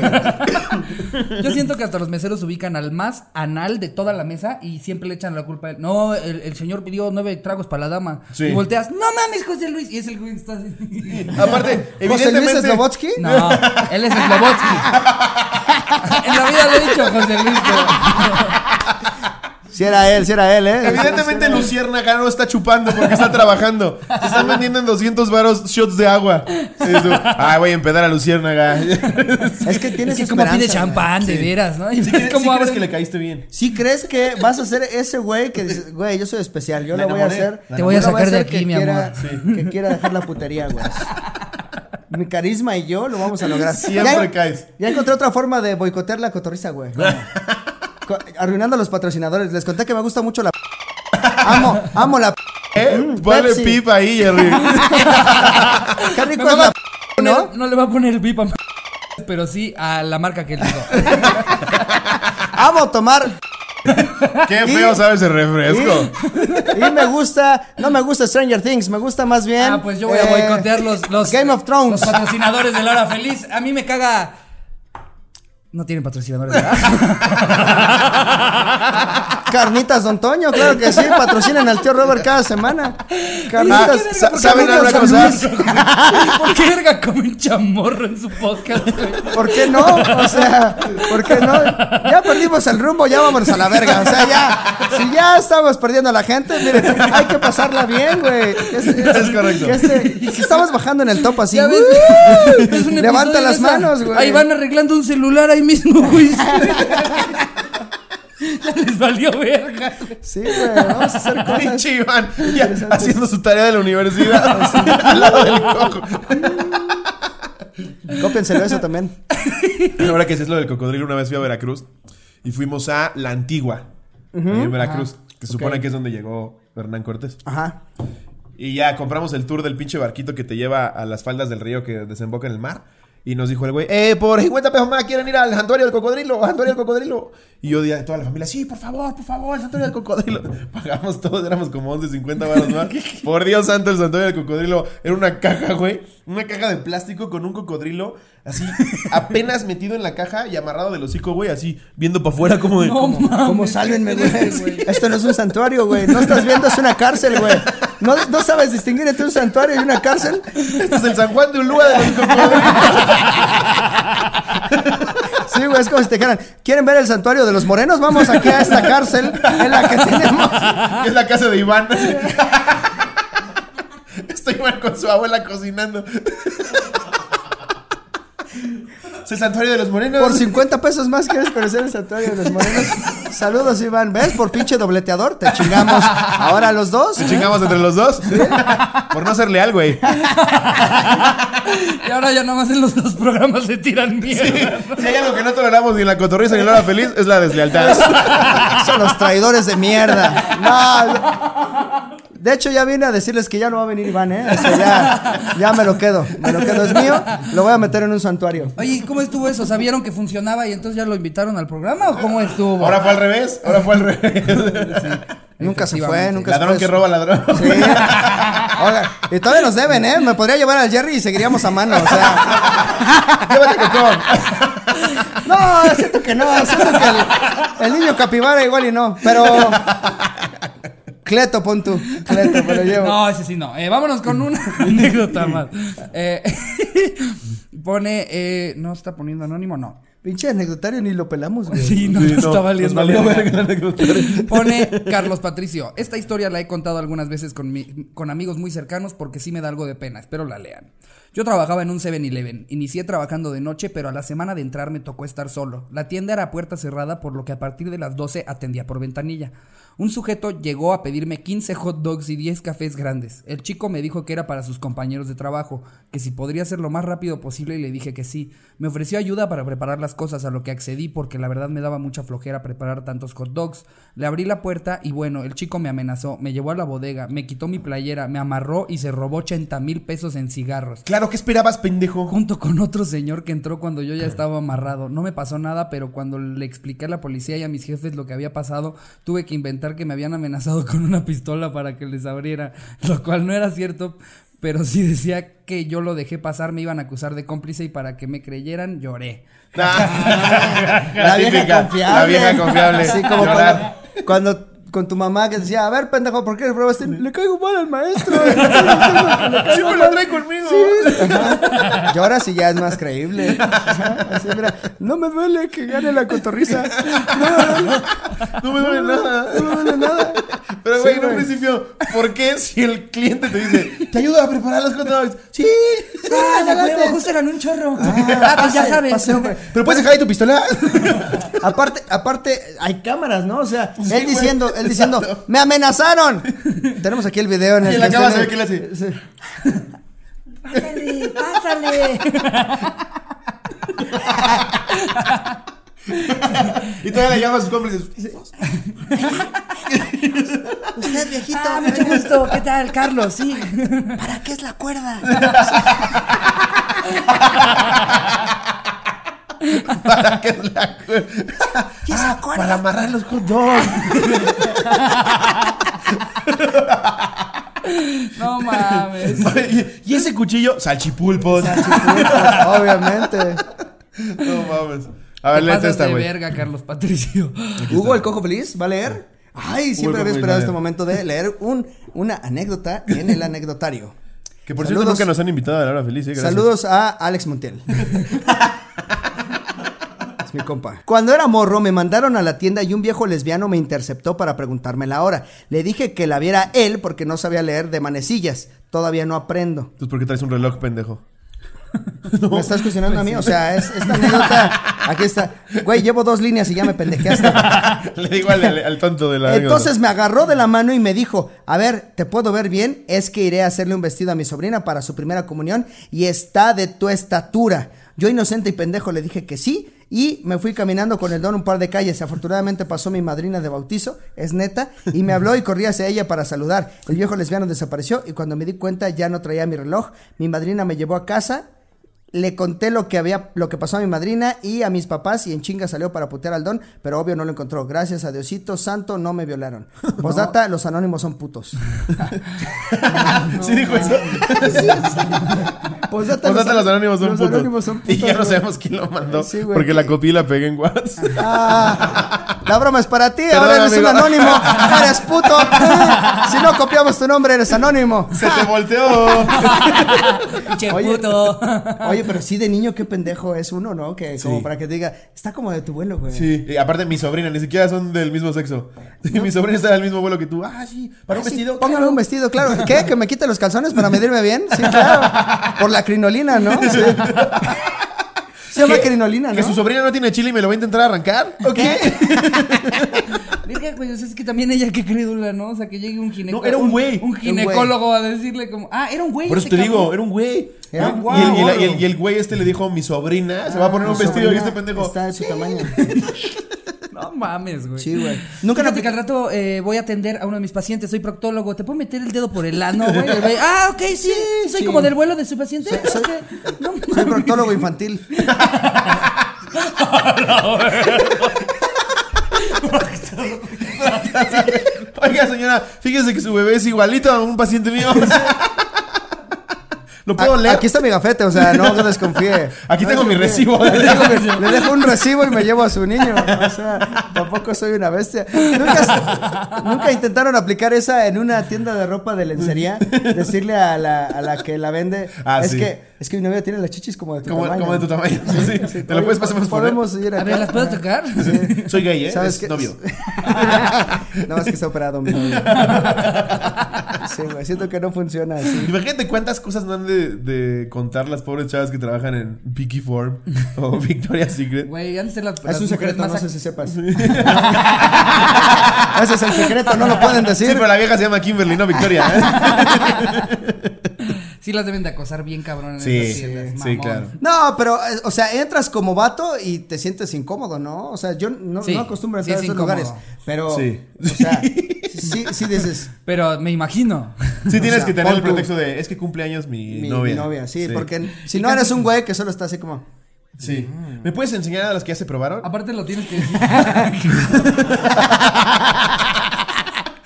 yo siento que hasta los meseros ubican al más anal de toda la mesa y siempre le echan la culpa a él. No, el, el señor pidió nueve tragos para la dama. Sí. Y volteas, no mames, José Luis. Y es el güey que está así. Aparte, ¿José Luis evidentemente... Slobotsky? No, él es Slobotsky. en la vida lo he dicho, José Luis, pero. Si era él, si era él, ¿eh? Evidentemente Luciérnaga no está chupando porque está trabajando. Se están vendiendo en 200 varos shots de agua. Tú, ah, voy a empedar a Luciérnaga. Es que tienes Es que como pide champán, de veras, ¿no? Y ¿Sí, ves crees, cómo sí crees abre- que le caíste bien? ¿Sí crees que vas a ser ese güey que dices, güey, yo soy especial, yo lo voy a enamoré. hacer? Te voy a yo lo sacar de hacer aquí, que mi quiera- amor. Que quiera dejar la putería, güey. Mi carisma y yo lo vamos a lograr. Siempre ya, caes. Ya encontré otra forma de boicotear la cotorriza, güey. Arruinando a los patrocinadores. Les conté que me gusta mucho la. Amo, amo la. ¿Eh? Mm, Ponle pipa ahí, Jerry. Qué rico No es le va la. a poner- ¿No? no le va a poner pipa, pero sí a la marca que él dijo. Amo tomar. Qué feo sabes el refresco. Y me gusta. No me gusta Stranger Things, me gusta más bien. Ah, pues yo voy a eh, boicotear los, los Game of Thrones. Los patrocinadores de la hora feliz. A mí me caga No tienen patrocinadores, ¿verdad? Carnitas Don Toño, claro que sí, patrocinan al tío Robert cada semana. Carnitas, Ah, sa- Carnitas ¿saben una cosa? ¿Por qué verga comen chamorro en su podcast, güey? ¿Por qué no? O sea, ¿por qué no? Ya perdimos el rumbo, ya vámonos a la verga. O sea, ya, si ya estamos perdiendo a la gente, miren, hay que pasarla bien, güey. Es, Es correcto. este- si estamos bajando en el top así, ves, ¡uh! es un levanta las esa. manos, güey. Ahí van arreglando un celular ahí mismo, güey. Ya les valió verga. Sí, güey, vamos a hacer cosas. Pinche Iván, ya haciendo su tarea de la universidad al lado del coco. Cópienselo eso también. Ahora que es lo del cocodrilo, una vez fui a Veracruz y fuimos a La Antigua, ahí en Veracruz, que se supone que es donde llegó Hernán Cortés. Ajá. Y ya compramos el tour del pinche barquito que te lleva a las faldas del río que desemboca en el mar. Y nos dijo el güey, eh, por 50 pesos más quieren ir al santuario del cocodrilo, al santuario del cocodrilo. Y yo dije a toda la familia, sí, por favor, por favor, el santuario del cocodrilo. Pagamos todos, éramos como 11, 50 baros más. por Dios santo, el santuario del cocodrilo era una caja, güey. Una caja de plástico con un cocodrilo así, apenas metido en la caja y amarrado del hocico, güey, así, viendo para afuera como de... No como-. ¿Cómo sálvenme, ¿qué güey? es, güey? Esto no es un santuario, güey. No estás viendo, es una cárcel, güey. No, no sabes distinguir entre un santuario y una cárcel. Este es el San Juan de Ulúa de los cocodrilos. Sí, güey, es como si te dijeran, ¿quieren ver el santuario de los morenos? Vamos aquí a esta cárcel en la que tenemos. es la casa de Iván. Estoy Iván con su abuela cocinando. Es el santuario de los morenos. Por 50 pesos más quieres conocer el santuario de los morenos. Saludos, Iván. ¿Ves? Por pinche dobleteador te chingamos. Ahora los dos. ¿Te chingamos entre los dos? Por no ser leal, güey. Y ahora ya nada más en los dos programas se tiran mierda. Si hay algo que no toleramos ni en la cotorriza ni en la hora feliz, es la deslealtad. Son los traidores de mierda. No. De hecho, ya vine a decirles que ya no va a venir Iván, ¿eh? O sea, ya, ya me lo quedo. Me lo quedo. Es mío. Lo voy a meter en un santuario. Oye, ¿y ¿cómo estuvo eso? ¿Sabieron que funcionaba y entonces ya lo invitaron al programa o cómo estuvo? Ahora fue al revés. Ahora fue al revés. Nunca se fue, nunca se Ladrón fue. que roba ladrón. Sí. Oiga, y todavía nos deben, ¿eh? Me podría llevar al Jerry y seguiríamos a mano, o sea. Llévate cocón. No, siento que no, siento que el, el niño capibara igual y no, pero. Cleto, pon tú. Cleto, me lo llevo. No, ese sí no. Eh, vámonos con una anécdota más. Eh, pone, eh, no está poniendo anónimo, no. Pinche anecdotario ni lo pelamos, güey. Sí, no, Sí, no, está valiendo. nos verga. verga. Pone Carlos Patricio. Esta historia la he contado algunas veces con, mi- con amigos muy cercanos porque sí me da algo de pena. Espero la lean. Yo trabajaba en un 7-Eleven. Inicié trabajando de noche, pero a la semana de entrar me tocó estar solo. La tienda era a puerta cerrada, por lo que a partir de las 12 atendía por ventanilla. Un sujeto llegó a pedirme 15 hot dogs y 10 cafés grandes. El chico me dijo que era para sus compañeros de trabajo, que si podría ser lo más rápido posible y le dije que sí. Me ofreció ayuda para preparar las cosas, a lo que accedí porque la verdad me daba mucha flojera preparar tantos hot dogs. Le abrí la puerta y bueno, el chico me amenazó, me llevó a la bodega, me quitó mi playera, me amarró y se robó 80 mil pesos en cigarros. Claro, ¿qué esperabas, pendejo? Junto con otro señor que entró cuando yo ya estaba amarrado. No me pasó nada, pero cuando le expliqué a la policía y a mis jefes lo que había pasado, tuve que inventar que me habían amenazado con una pistola para que les abriera, lo cual no era cierto. Pero si decía que yo lo dejé pasar, me iban a acusar de cómplice y para que me creyeran, lloré. La vieja confiable. La vieja confiable. Así como Llorar. cuando, cuando con tu mamá que decía, a ver, pendejo, ¿por qué le probaste? Le caigo mal al maestro. Siempre lo trae conmigo. Ajá. Lloras y ya es más creíble. Así, mira, no me duele que gane la cotorriza. No me duele nada. No me duele nada. Pero, güey, Sí, en un principio, ¿por qué si el cliente te dice, te ayudo a preparar los hot dogs? Sí. ¡Ah, de huevo, justo eran un chorro! Ah, pues ya sabes. Pero puedes dejar ahí tu pistola. Aparte, aparte, hay cámaras, ¿no? O sea, Sí, él diciendo, él diciendo, ¡me amenazaron! Tenemos aquí el video en el Y la cámara se se ve que le hace. Sí. ¡Pásale, pásale! Y todavía le llama a sus cómplices. Usted, viejito, Ah, mucho gusto. ¿Qué tal, Carlos? Sí. ¿para qué es la cuerda? ¿Para qué es la cu- ¿Y esa Ah? Para amarrar los hot dogs. No mames. Y ese cuchillo, salchipulpos. Obviamente. No mames. A ver, Te léete esta, de güey. verga, Carlos Patricio. Hugo el Cojo Feliz, ¿va a leer? Ay, siempre había esperado este momento de leer un, una anécdota en el anecdotario. Que por cierto nunca nos han invitado a la hora feliz, ¿eh? Gracias. Saludos a Alex Montiel. Es mi compa. Cuando era morro me mandaron a la tienda y un viejo lesbiano me interceptó para preguntarme la hora. Le dije que la viera él porque no sabía leer de manecillas. Todavía no aprendo. Entonces, ¿por qué traes un reloj, pendejo? ¿Me estás cuestionando a mí? O sea, es, esta anécdota. Aquí está. Güey, llevo dos líneas y ya me pendejeaste. Le digo al, al- al tonto de la Entonces me agarró de la mano y me dijo, a ver, ¿te puedo ver bien? Es que iré a hacerle un vestido a mi sobrina para su primera comunión y está de tu estatura. Yo inocente y pendejo le dije que sí y me fui caminando con el don un par de calles. Afortunadamente pasó mi madrina de bautizo, es neta, y me habló y corrí hacia ella para saludar. El viejo lesbiano desapareció y cuando me di cuenta ya no traía mi reloj. Mi madrina me llevó a casa le conté lo que había, lo que pasó a mi madrina y a mis papás y en chinga salió para putear al don, pero obvio no lo encontró. Gracias a Diosito Santo no me violaron. Postdata, los anónimos son putos. ¿Sí dijo eso? Postdata, los anónimos son los putos. anónimos son y ya putos, no sabemos quién lo mandó. Sí, güey. porque la copié y la pegué en WhatsApp. Ah, la broma es para ti, Perdón, ahora eres un anónimo, eres puto. si no copiamos tu nombre, eres anónimo. Se te volteó. Pinche Oye. puto. Oye, pero sí de niño qué pendejo es uno, ¿no? Que como Sí. para que te diga, está como de tu vuelo, güey. Sí, y aparte mi sobrina, ni siquiera son del mismo sexo. Mi sobrina está del mismo vuelo que tú. Ah, sí, para un sí, vestido. Póngame claro. un vestido, claro. ¿Qué? ¿Que me quite los calzones para medirme bien? Sí, claro. Por la crinolina, ¿no? Sí. Se llama crinolina, ¿no? Que su sobrina no tiene chile y me lo va a intentar arrancar. ¿O qué? Verga, güey, o sea, es que también ella qué crédula, ¿no? O sea, que llegue un ginecólogo. No, era un güey. Un ginecólogo a decirle como, ah, era un güey. Por eso te digo, era un güey. Era Y- un el, y, el- gordo. y el- y el güey este le dijo, mi sobrina se va a poner Ah, un mi vestido y este pendejo. Está de su tamaño. No mames, güey. Sí, güey. Nunca Fíjate te que al rato eh, voy a atender a uno de mis pacientes, soy proctólogo, ¿te puedo meter el dedo por el ano, güey? Ah, ok, sí, soy sí. como del vuelo de su paciente. Soy-. No proctólogo infantil. Oiga, señora, fíjese que su bebé es igualito a un paciente mío. ¿Lo puedo A- leer? Aquí está mi gafete, o sea, no desconfíe. Aquí No tengo mi recibo. Le dejo, le dejo un recibo y me llevo a su niño. O sea, tampoco soy una bestia. ¿Nunca, nunca intentaron aplicar esa en una tienda de ropa de lencería? Decirle a la, a la que la vende. Ah, es sí. que es que mi novia tiene las chichis como de tu Como, tamaño. como de tu tamaño. Sí. ¿Te lo puedes pasar más? Podemos ir A acá. ver, ¿las puedo tocar? Soy gay, ¿eh? ¿Sabes es qué? novio. Nada más que está operado, mi novio. Sí, güey, siento que no funciona así. Imagínate cuántas cosas no han de, de contar las pobres chavas que trabajan en Picky Form o Victoria's Secret. Güey, antes de las, Es las un secreto, no sé si sepas. Ese es el secreto, no lo pueden Sí, decir. pero la vieja se llama Kimberly, no Victoria. ¿eh? Sí las deben de acosar bien cabrón en Sí, esas sí, tiendas, sí, mamón. claro. No, pero, eh, o sea, entras como vato y te sientes incómodo, ¿no? O sea, yo no, Sí, no acostumbro a sí entrar a es esos incómodo. lugares. Pero, Sí. o sea, sí, sí dices. Pero me imagino. Sí tienes sea, que tener el tú. pretexto de, es que cumpleaños mi, Mi, novia. mi novia, sí, Sí. porque si no eres un güey que solo está así como. Sí. ¿Me puedes enseñar a las que ya se probaron? Aparte lo tienes que decir.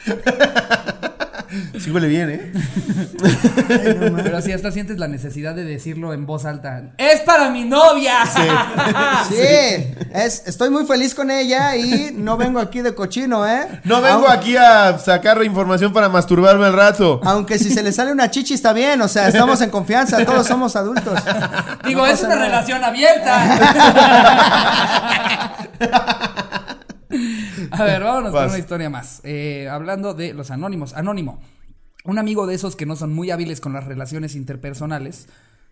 Sí huele bien, ¿eh? Pero si hasta sientes la necesidad de decirlo en voz alta. ¡Es para mi novia! Sí, es, estoy muy feliz con ella y no vengo aquí de cochino, ¿eh? No vengo aquí a sacar información para masturbarme al rato. Aunque si se le sale una chichi está bien, o sea, estamos en confianza, todos somos adultos. Digo, No es una nada. relación abierta. A ver, vámonos con Vas. una historia más. Eh, hablando de los anónimos. Anónimo. Un amigo de esos que no son muy hábiles con las relaciones interpersonales,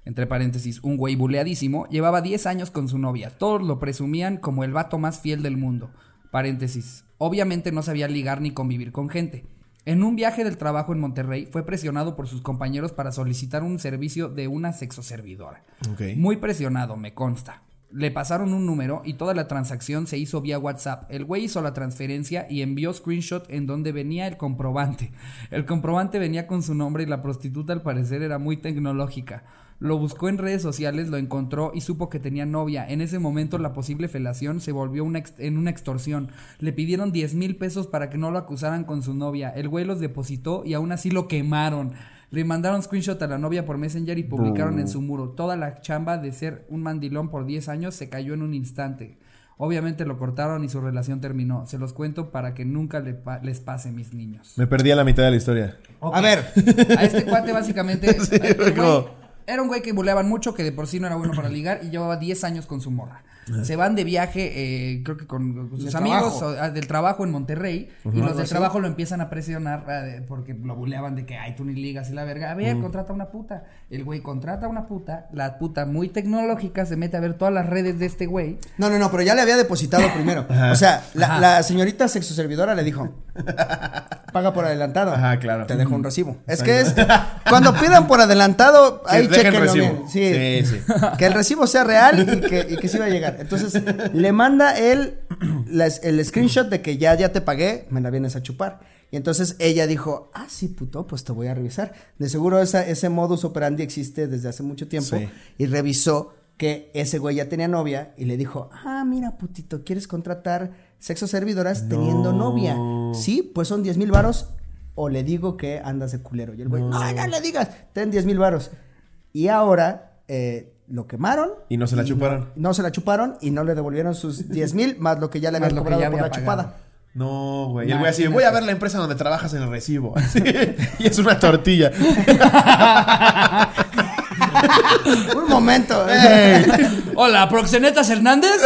entre paréntesis, un güey buleadísimo, llevaba 10 años con su novia. Todos lo presumían como el vato más fiel del mundo. Paréntesis. Obviamente no sabía ligar ni convivir con gente. En un viaje del trabajo en Monterrey fue presionado por sus compañeros para solicitar un servicio de una sexoservidora. Ok. Muy presionado, me consta. Le pasaron un número y toda la transacción se hizo vía WhatsApp. El güey hizo la transferencia y envió screenshot en donde venía el comprobante. El comprobante venía con su nombre y la prostituta al parecer era muy tecnológica. Lo buscó en redes sociales, lo encontró y supo que tenía novia. En ese momento la posible felación se volvió en una extorsión. Le pidieron 10 mil pesos para que no lo acusaran con su novia. El güey los depositó y aún así lo quemaron. Le mandaron screenshot a la novia por Messenger y publicaron en su muro. Toda la chamba de ser un mandilón por 10 años se cayó en un instante. Obviamente lo cortaron y su relación terminó. Se los cuento para que nunca le pa- les pase, mis niños. Me perdí a la mitad de la historia. A ver, A este cuate básicamente Sí, güey como- era un güey que buleaban mucho, que de por sí no era bueno para ligar y llevaba 10 años con su morra. Se van de viaje, eh, creo que con sus amigos trabajo. o, ah, del trabajo en Monterrey y los del trabajo lo empiezan a presionar ah, de- porque lo buleaban de que ay tú ni ligas y la verga. A ver, contrata una puta. El güey contrata una puta, la puta muy tecnológica se mete a ver todas las redes de este güey. no, no, no, pero ya le había depositado primero. O sea, la, la señorita sexoservidora le dijo, paga por adelantado. Ajá, claro. Te dejo un recibo. Es que es, cuando pidan por adelantado, ahí chequenlo bien. Sí, Sí, sí. Que el recibo sea real y que, y que sí va a llegar. Entonces, le manda él el screenshot de que ya, ya te pagué, me la vienes a chupar. Y entonces ella dijo, ah, sí, puto, pues te voy a revisar. De seguro esa, ese modus operandi existe desde hace mucho tiempo. Sí. Y revisó que ese güey ya tenía novia y le dijo, ah, mira, putito, ¿quieres contratar sexo servidoras teniendo novia? Sí, pues son 10 mil varos o le digo que andas de culero. Y el güey, no, no le digas, ten 10 mil varos. Y ahora eh, lo quemaron. Y no se la chuparon. No, no se la chuparon y no le devolvieron sus 10 mil más lo que ya le habían cobrado por la chupada. No, güey. Y el güey así, voy a ver la empresa donde trabajas en el recibo. Así. y es una tortilla. Un momento. Ey. Hola, Proxenetas Hernández.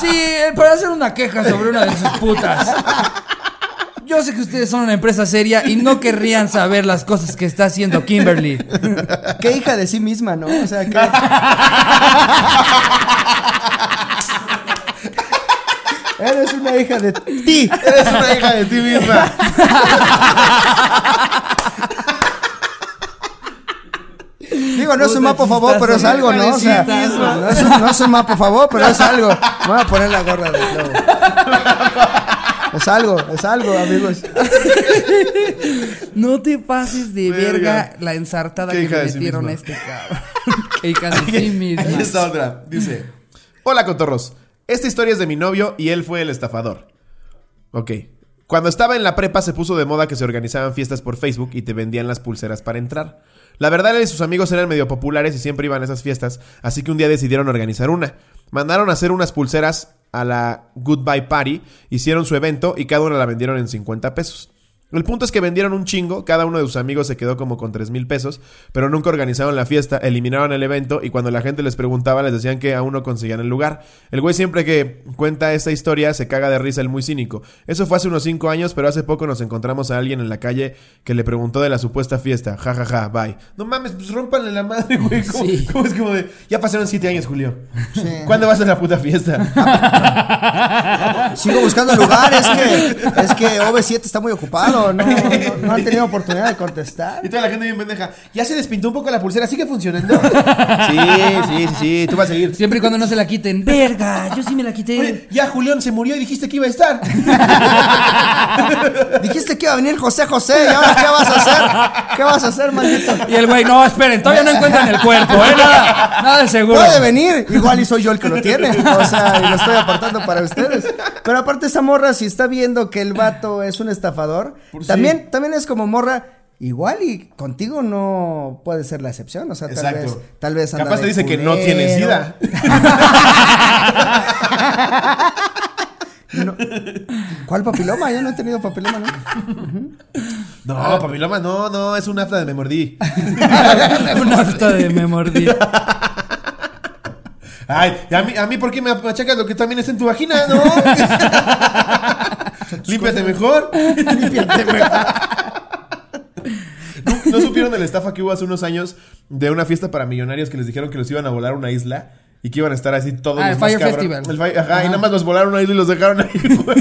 Sí, eh, para hacer una queja sobre una de sus putas. Yo sé que ustedes son una empresa seria y no querrían saber las cosas que está haciendo Kimberly. Qué hija de sí misma, ¿no? O sea, que. Eres una hija de ti. Eres una hija de ti misma. Digo, no es un mapa a favor, pero es algo, ¿no? O sea, pobrecita. no es, un, no es un mapa a favor, pero es algo. Me voy a poner la gorra de globo. Es algo, es algo, amigos. No te pases de verga, Verga. la ensartada que le sí metieron a este cabrón. Qué hija de sí misma. Ahí está otra. Dice: Hola, cotorros. Esta historia es de mi novio y él fue el estafador. Ok. Cuando estaba en la prepa se puso de moda que se organizaban fiestas por Facebook y te vendían las pulseras para entrar. La verdad él y sus amigos eran medio populares y siempre iban a esas fiestas, así que un día decidieron organizar una. Mandaron a hacer unas pulseras a la Goodbye Party, hicieron su evento y cada una la vendieron en 50 pesos. El punto es que vendieron un chingo, cada uno de sus amigos se quedó como con 3 mil pesos, pero nunca organizaron la fiesta, eliminaron el evento y cuando la gente les preguntaba les decían que aún no conseguían el lugar. El güey siempre que cuenta esta historia se caga de risa el muy cínico. Eso fue hace unos 5 años, pero hace poco nos encontramos a alguien en la calle que le preguntó de la supuesta fiesta. Ja, ja, ja, bye. No mames, pues rómpanle la madre, güey. ¿Cómo, Sí. cómo es como de... Ya pasaron 7 años, Julio. Sí. ¿Cuándo vas a la puta fiesta? Sigo buscando lugar, es que, es que OV7 está muy ocupado, no, no, no han tenido oportunidad de contestar. Y toda la gente bien pendeja. Ya se despintó un poco la pulsera, ¿sigue funcionando? Sí, sí, sí, sí, tú vas a seguir. Siempre y cuando no se la quiten. Verga, yo sí me la quité. Oye, ya Julián se murió y dijiste que iba a estar. Dijiste que iba a venir José José, ¿y ahora qué vas a hacer? ¿Qué vas a hacer, maldito? Y el güey, no, esperen, todavía no encuentran el cuerpo, ¿eh? Nada, nada de seguro. Puede venir, igual y soy yo el que lo tiene. O sea, y lo estoy apartando para ustedes. Pero aparte, esa morra, si está viendo que el vato es un estafador, Por sí. también, también es como morra. Igual y contigo no puede ser la excepción, o sea, tal Exacto. vez, tal vez anda Capaz te dice que no tiene sida. No. ¿Cuál papiloma? Yo no he tenido papiloma nunca. No, papiloma, no, no, es un afta de me mordí. Una afta de me mordí. Ay, ¿y a mí, a mí por qué me machacas lo que también está en tu vagina, no? Límpiate mejor. Límpiate, güey. ¿No, no supieron de la estafa que hubo hace unos años de una fiesta para millonarios que les dijeron que los iban a volar a una isla? Y que iban a estar así todos Ah, los el Fire cabrón- Festival. El Fire- ajá, y nada más los volaron ahí y los dejaron ahí, güey.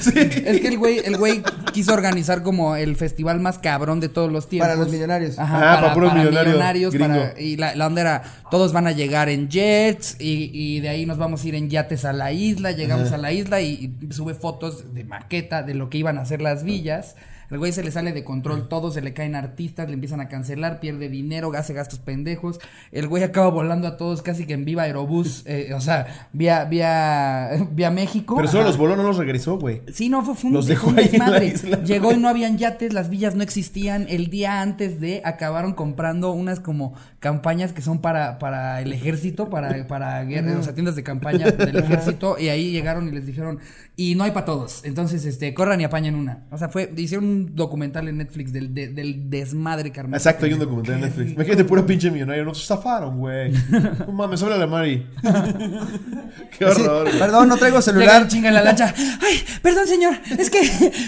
Sí. Es que el güey, el güey quiso organizar como el festival más cabrón de todos los tiempos. Para los millonarios. Ajá, Ah, para, para puros para millonarios, millonarios, para- y la, la onda era, todos van a llegar en jets y, y de ahí nos vamos a ir en yates a la isla, llegamos a la isla y, y sube fotos de maqueta de lo que iban a hacer las villas. El güey se le sale de control todo, se le caen artistas, le empiezan a cancelar, pierde dinero, hace gastos pendejos. El güey acaba volando a todos casi que en viva aerobús, eh, o sea, vía, vía, vía México. Pero solo Ajá. los voló, no los regresó, güey. Sí, no, fue, fue un, Los dejó ahí en la isla. Llegó y no habían yates, las villas no existían. El día antes de acabaron comprando unas como campañas que son para, para el ejército, para, para guerra, o sea, tiendas de campaña del ejército. Y ahí llegaron y les dijeron, y no hay para todos. Entonces, este, corran y apañan una. O sea, fue, hicieron un documental en Netflix del, de- del desmadre armó. Exacto, hay un documental en Netflix. Imagínate, puro pinche millonario. Nos zafaron, güey. No mames, háblale a Mari. Qué horror, perdón, no traigo celular. el chinga en la lancha. Ay, perdón, señor. Es que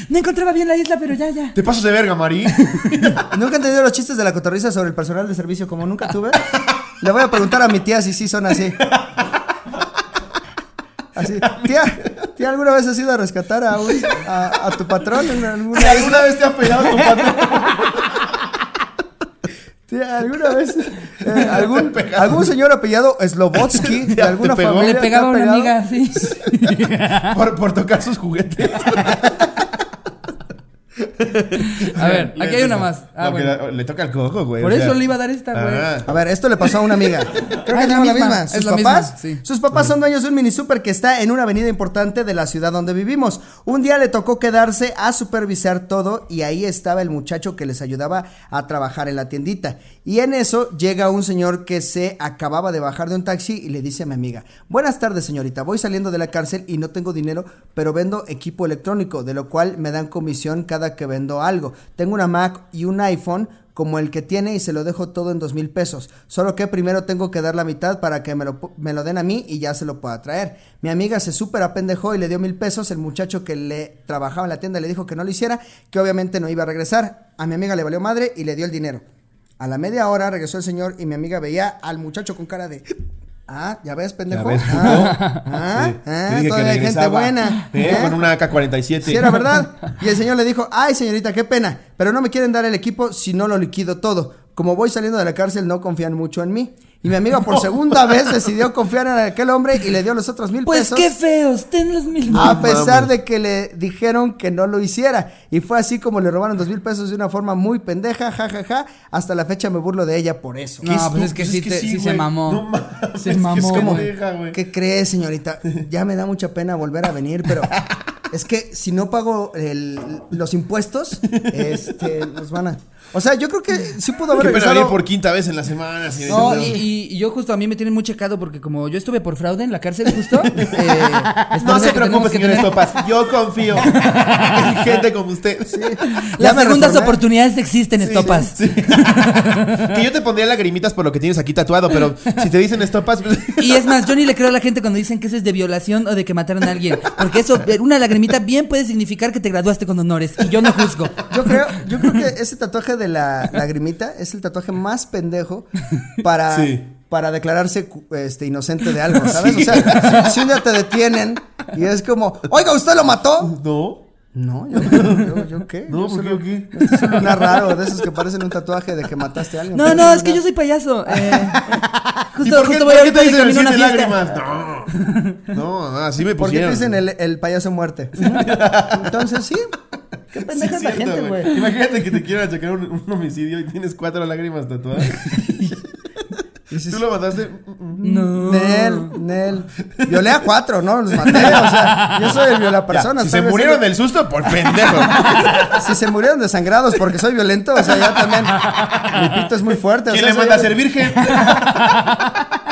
no encontraba bien la isla, pero ya, ya. Te pasas de verga, Mari. ¿Nunca he entendido los chistes de la cotorriza sobre el personal de servicio como nunca tuve? Le voy a preguntar a mi tía si sí son así. Así, tía, tía, ¿alguna vez has ido a rescatar a, un- a, a tu patrón en alguna Si alguna vez te ha pegado tu patrón. Tía, ¿alguna vez eh, algún, algún señor apellado Slobotsky de alguna familia Le pegaba a una amiga, sí. Por, por tocar sus juguetes. A ver, aquí hay una más. Ah, No, bueno. le toca el cojo, güey. Por o eso sea. le iba a dar esta, güey. Ah. A ver, esto le pasó a una amiga. Creo Ah, que es la misma, misma. es Sus la misma, papás, sí. sus papás son dueños de un mini super que está en una avenida importante de la ciudad donde vivimos. Un día le tocó quedarse a supervisar todo y ahí estaba el muchacho que les ayudaba a trabajar en la tiendita. Y en eso llega un señor que se acababa de bajar de un taxi y le dice a mi amiga, buenas tardes señorita, voy saliendo de la cárcel y no tengo dinero, pero vendo equipo electrónico, de lo cual me dan comisión cada que vendo algo. Tengo una Mac y un iPhone como el que tiene y se lo dejo todo en dos mil pesos. Solo que primero tengo que dar la mitad para que me lo, me lo den a mí y ya se lo pueda traer. Mi amiga se súper apendejó y le dio mil pesos. El muchacho que le trabajaba en la tienda le dijo que no lo hiciera, que obviamente no iba a regresar. A mi amiga le valió madre y le dio el dinero. A la media hora regresó el señor y mi amiga veía al muchacho con cara de... Ah, ya ves, pendejo. Ya ves, puto. ah, ah, Sí. ah, todavía hay gente buena. Eh, ¿eh? Con una AK-47. Sí, era verdad. Y el señor le dijo, ay señorita, qué pena, pero no me quieren dar el equipo si no lo liquido todo. Como voy saliendo de la cárcel, no confían mucho en mí. Y mi amiga por segunda vez decidió confiar en aquel hombre y le dio los otros mil Pues pesos. qué feos, ten los mil. A pesar de que le dijeron que no lo hiciera. Y fue así como le robaron dos mil pesos de una forma muy pendeja, jajaja. Hasta la fecha me burlo de ella por eso. No, ¿Qué pues es que sí te- sí se mamó. No mames. Se que mamó, es como deja. ¿Qué crees, señorita? Ya me da mucha pena volver a venir, pero es que si no pago el- los impuestos, este, nos van a. O sea, yo creo que sí pudo haber regresado. por quinta vez en la semana. No, y, y- y yo justo a mí me tienen muy checado porque como yo estuve por fraude en la cárcel justo. eh, No se preocupe, que señor tener- Estopas. Yo confío en gente como usted. Las segundas reformé. oportunidades existen, estopas. Que yo te pondría lagrimitas por lo que tienes aquí tatuado, pero si te dicen estopas. pues- Y es más, yo ni le creo a la gente cuando dicen que eso es de violación o de que mataron a alguien. Porque eso, una lagrimita bien puede significar que te graduaste con honores. Y yo no juzgo. Yo creo, yo creo que ese tatuaje de la lagrimita es el tatuaje más pendejo para, Sí. para declararse este, inocente de algo, ¿sabes? O sea, si, si un día te detienen y es como, oiga, ¿usted lo mató? No. No, yo, yo, yo qué. No, Yo ¿por qué solo- o qué? Este es un lunar raro, de esos que parecen un tatuaje de que mataste a alguien. No, no, es que yo soy payaso. Eh, ¿Y justo, por qué, justo por voy qué te dicen el lágrimas? No. No, así me ¿Por qué te pusieron. dicen el, el payaso muerte? Entonces, sí. Qué Sí, pendeja es es la gente, güey. Imagínate que te quieran checar un, un homicidio y tienes cuatro lágrimas tatuadas. ¿Tú lo mataste? No. Nel, Nel. Violé a cuatro, ¿no? Los maté. O sea, yo soy el viola Ya, persona. si se murieron del susto, por pendejo. Si se murieron desangrados porque soy violento, o sea, ya también. Mi pito es muy fuerte. o ¿Quién sea, le manda a ser virgen?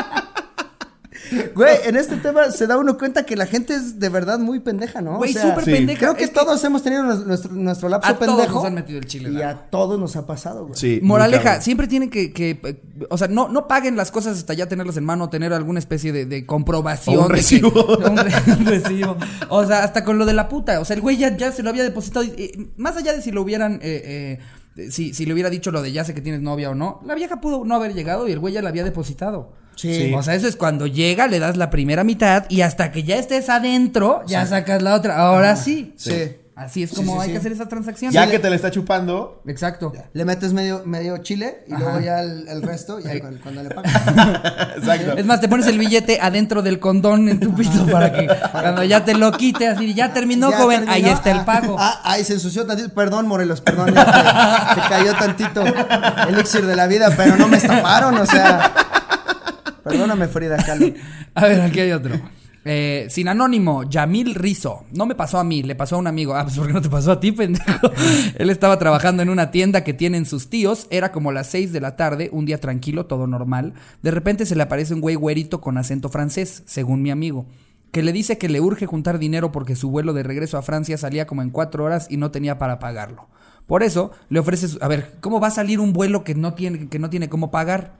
Güey, en este tema se da uno cuenta que la gente es de verdad muy pendeja, ¿no? Güey, O sea, súper sí. pendeja. Creo que Es todos hemos tenido nuestro, nuestro, lapso A todos pendejo. nos han metido el chile Y a todos nos ha pasado, güey. Sí. Moraleja, siempre tienen que, que, o sea, no, no paguen las cosas hasta ya tenerlas en mano, tener alguna especie de, de comprobación. O un de que- recibo. un, re- un recibo. O sea, hasta con lo de la puta. O sea, el güey ya, ya se lo había depositado. y, eh, más allá de si lo hubieran, eh, eh, si, si le hubiera dicho lo de ya sé que tienes novia o no, la vieja pudo no haber llegado y el güey ya la había depositado. Sí. O sea, eso es cuando llega, le das la primera mitad y hasta que ya estés adentro, ya sacas la otra. Ahora sí. Sí. Así es Sí, como sí, hay sí. que hacer esa transacción. Ya que te la está chupando. Exacto. Le metes medio, medio chile y Ajá. luego ya el, el resto, ya Ahí. cuando, cuando le pagas. Exacto. Es más, te pones el billete adentro del condón en tu pito para que cuando ya te lo quite, así, ya terminó, Ya joven, terminó. ahí está el Ah, pago. Ah, ahí se ensució tantito. Perdón, Morelos, perdón. te cayó tantito el elixir de la vida, pero no me estafaron, o sea. Perdóname, Frida Kahlo. A ver, aquí hay otro. Eh, sin anónimo, Yamil Rizo. No me pasó a mí, le pasó a un amigo. Ah, pues ¿por qué no te pasó a ti, pendejo? Él estaba trabajando en una tienda que tienen sus tíos. Era como las 6 de la tarde, un día tranquilo, todo normal. De repente se le aparece un güey güerito con acento francés, según mi amigo. Que le dice que le urge juntar dinero porque su vuelo de regreso a Francia salía como en cuatro horas y no tenía para pagarlo. Por eso le ofrece, su- a ver, ¿cómo va a salir un vuelo que no tiene, que no tiene cómo pagar?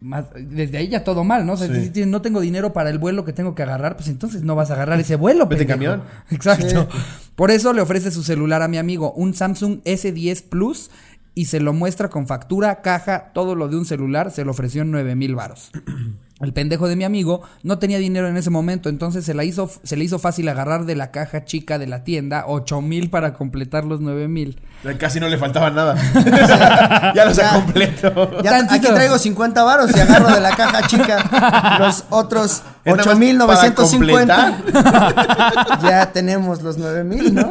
Más- desde ahí ya todo mal, ¿no? O sea, Sí. si no tengo dinero para el vuelo que tengo que agarrar, pues entonces no vas a agarrar ese vuelo. Vete camión. Exacto. Por eso le ofrece su celular a mi amigo, un Samsung S10 Plus, y se lo muestra con factura, caja, todo lo de un celular, se lo ofreció en 9 mil varos. El pendejo de mi amigo no tenía dinero en ese momento, entonces se, la hizo, se le hizo fácil agarrar de la caja chica de la tienda 8 mil para completar los 9 mil. Casi no le faltaba nada. ya lo Ya. sé completo. Ya, aquí traigo 50 varos y agarro de la caja chica los otros Es nada más 8950. para Ya tenemos los 9000, ¿no?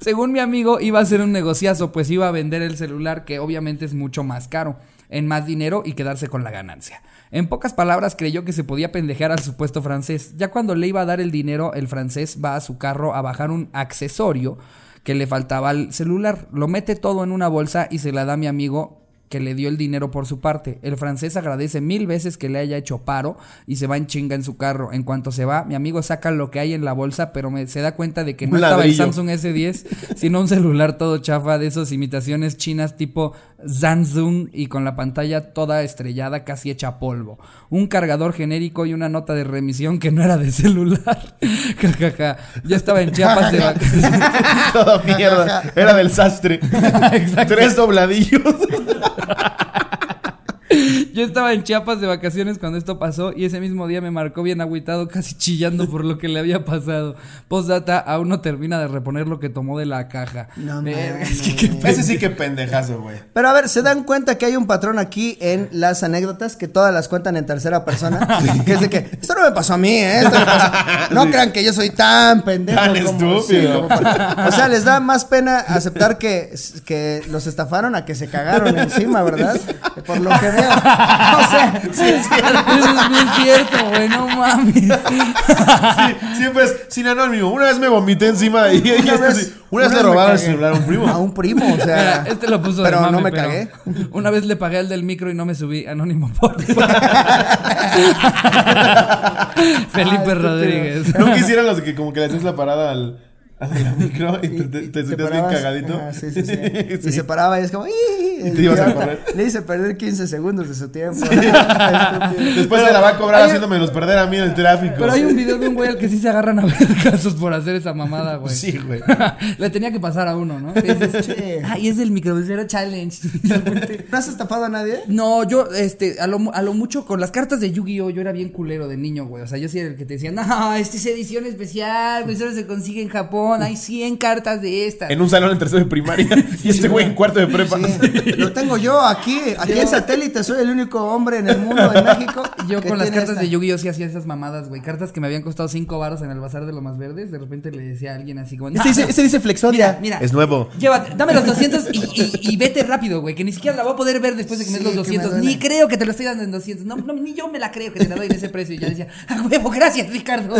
Según mi amigo, iba a hacer un negociazo, pues iba a vender el celular, que obviamente es mucho más caro, en más dinero y quedarse con la ganancia. En pocas palabras, creyó que se podía pendejear al supuesto francés. Ya cuando le iba a dar el dinero, el francés va a su carro a bajar un accesorio que le faltaba al celular. Lo mete todo en una bolsa y se la da a mi amigo que le dio el dinero por su parte. El francés agradece mil veces que le haya hecho paro y se va en chinga en su carro. En cuanto se va, mi amigo saca lo que hay en la bolsa, pero me, se da cuenta de que no estaba el. Samsung S10, sino un celular todo chafa de esas imitaciones chinas tipo Samsung y con la pantalla toda estrellada, casi hecha polvo. Un cargador genérico y una nota de remisión que no era de celular. Ja, ja, ja. Ya estaba en Chiapas de vacaciones. Todo mierda. Era del sastre. Tres dobladillos. Yo estaba en Chiapas de vacaciones cuando esto pasó y ese mismo día me marcó bien agüitado, casi chillando por lo que le había pasado. Postdata, aún no termina de reponer lo que tomó de la caja. No mames. es que qué Ese sí que pendejazo, güey. Pero a ver, ¿se dan cuenta que hay un patrón aquí en las anécdotas que todas las cuentan en tercera persona? Que es de que, esto no me pasó a mí, ¿eh? Esto me pasó- No crean que yo soy tan pendejo. Tan como- estúpido. como O sea, les da más pena aceptar que, que los estafaron a que se cagaron encima, ¿verdad? Por lo que veo. O sea, Eso es bien cierto, güey, no mames. Sí, siempre es sin anónimo. Una vez me vomité encima de ella. y Una esto vez- sí. Una vez una le vez robaron el celular a un primo. a un primo, o sea. Mira, este lo puso de pero mame, no me pero cagué. Una vez le pagué al del micro y no me subí. Anónimo, por Felipe estúpido. Rodríguez. ¿No quisieran los que como que le haces la parada al, al la micro y te, te, te te sentías bien parabas- cagadito? Ajá, sí, sí, sí. Sí. Y se paraba y es como. Y te ibas a correr. Le hice perder 15 segundos de su tiempo. Después se la va a cobrar Hay- haciéndomelos perder a mí en el tráfico. Pero hay un video de un güey al que sí se agarran a ver casos por hacer esa mamada, güey. Sí, güey. Le tenía que pasar a uno, ¿no? Dices, Sí. Ay, es del microbusero challenge. ¿No has estafado a nadie? No, yo, este, a lo, a lo mucho con las cartas de Yu-Gi-Oh! yo era bien culero de niño, güey. O sea, yo sí era el que te decía, no, esta es edición especial, güey, solo se consigue en Japón, hay 100 cartas de estas. En un salón en tercero de primaria. y este güey en cuarto de prepa. Sí, lo tengo yo aquí, aquí en satélite, soy el único hombre en el mundo, en México. Yo con las cartas esta. de Yu-Gi-Oh! sí hacía esas mamadas, güey. Cartas que me habían costado 5 varos en el bazar de lo más verdes. De repente le decía a alguien así como, Este dice, este dice Flexodia. mira, mira. Es nuevo. Llévate, dame los 200 y, y- y vete rápido, güey, que ni siquiera la voy a poder ver después de que me des los que me 200. duele. Ni creo que te lo estoy dando en 200. No, no, ni yo me la creo que te la doy en ese precio. Y yo decía, a huevo, gracias, Ricardo.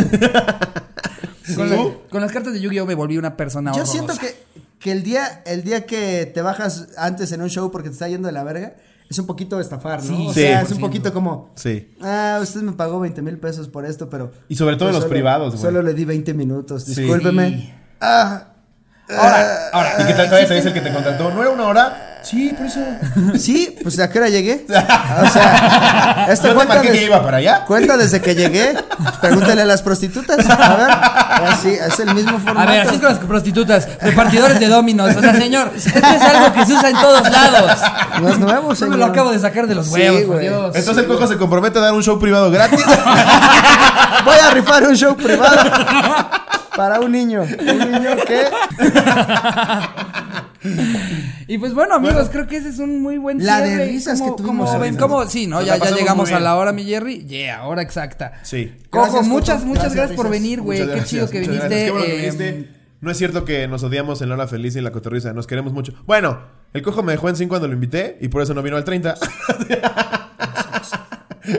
Con, la- con las cartas de Yu-Gi-Oh! me volví una persona Yo horrorosa. siento que, que el día, el día que te bajas antes en un show porque te está yendo de la verga, es un poquito estafar, ¿no? Sí, o sí. sea, es un 100%. poquito como, Sí. ah, usted me pagó 20 mil pesos por esto, pero... Y sobre todo pues en los solo- privados, güey. Solo le di 20 minutos, discúlpeme. Sí. Ah, Ahora, ahora. Y que tal todavía te dice el que te contrató. ¿No era una hora? Sí, por eso. sí, pues ¿a qué hora llegué? O sea, esta ¿No cuenta, des- que iba para allá? cuenta desde que llegué. Pregúntale a las prostitutas. A ver, así, es el mismo formato. A ver, así es con las prostitutas, repartidores de dominos. O sea, señor, esto es algo que se usa en todos lados. No es nuevo, Yo señor. me lo acabo de sacar de los Sí, huevos, por. Dios. Entonces el cojo se compromete a dar un show privado gratis. Voy a rifar un show privado. Para un niño. Un niño que. Y pues bueno, amigos, creo que ese es un muy buen La de cierre. risas ¿Cómo- que tuvimos cómo ven? ¿Cómo? Sí, no, Nos ya, ya llegamos a la hora, mi Jerry. Yeah, hora exacta. Sí. Cojo, Gracias, muchas, Coco. muchas Gracias, gracias por venir, güey. Qué chido que viniste. Qué bueno que eh, viniste. No es cierto que nos odiamos en la hora feliz y en la cotorriza. Nos queremos mucho. Bueno, el cojo me dejó en 5 cuando lo invité y por eso no vino al 30.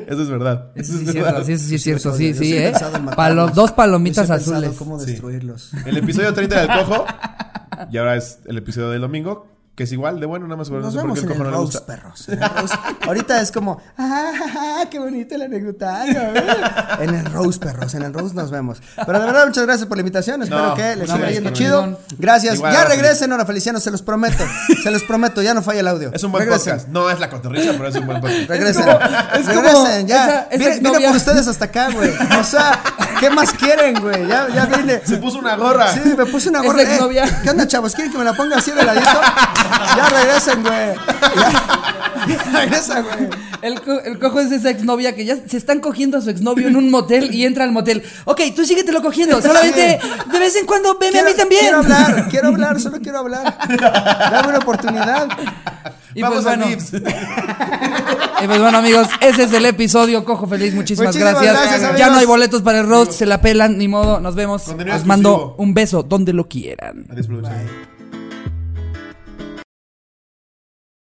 Eso es verdad. Eso Eso sí es es cierto, verdad. sí, eso sí es cierto, sí, soy sí, eh. Palo- dos palomitas sí azules. cómo Sí. destruirlos. El episodio 30 del cojo. Y ahora es el episodio del domingo. Que es igual de bueno, nada más Nos no sé por vemos qué el en el roast, gusta. perros. en el roast. Ahorita es como, ah, qué bonito el anecdotario. ¿eh? en el roast, perros. En el roast nos vemos. Pero de verdad, muchas gracias por la invitación. Espero No, que les siga yendo chido. Gracias. Igual, ya regresen, ahora Feliciano, se los prometo. Se los prometo, ya no falla el audio. Es un buen regresen. podcast. No es la cotorriza, pero es un buen podcast. Regresen. como- es como regresen, ya. esa- vine, por ustedes hasta acá, güey. O sea, ¿qué más quieren, güey? Ya, ya vine. Se puso una gorra. Sí, me puse una gorra. la. Eh, ¿Qué onda, chavos? ¿Quieren que me la ponga así de ladito? Ya regresen, güey. Ya, ya regresa, güey. El, co- el cojo es esa exnovia que ya se están cogiendo a su exnovio en un motel y entra al motel. Ok, tú síguetelo cogiendo. Solamente de vez en cuando veme a mí también. Quiero hablar, quiero hablar, solo quiero hablar. Dame una oportunidad. Y Vamos pues a bueno, y pues bueno, amigos, ese es el episodio. Cojo feliz, muchísimas, Muchísimas gracias. gracias, ya no hay boletos para el roast, se la pelan, ni modo. Nos vemos. Contenido Les mando un beso donde lo quieran. Adiós.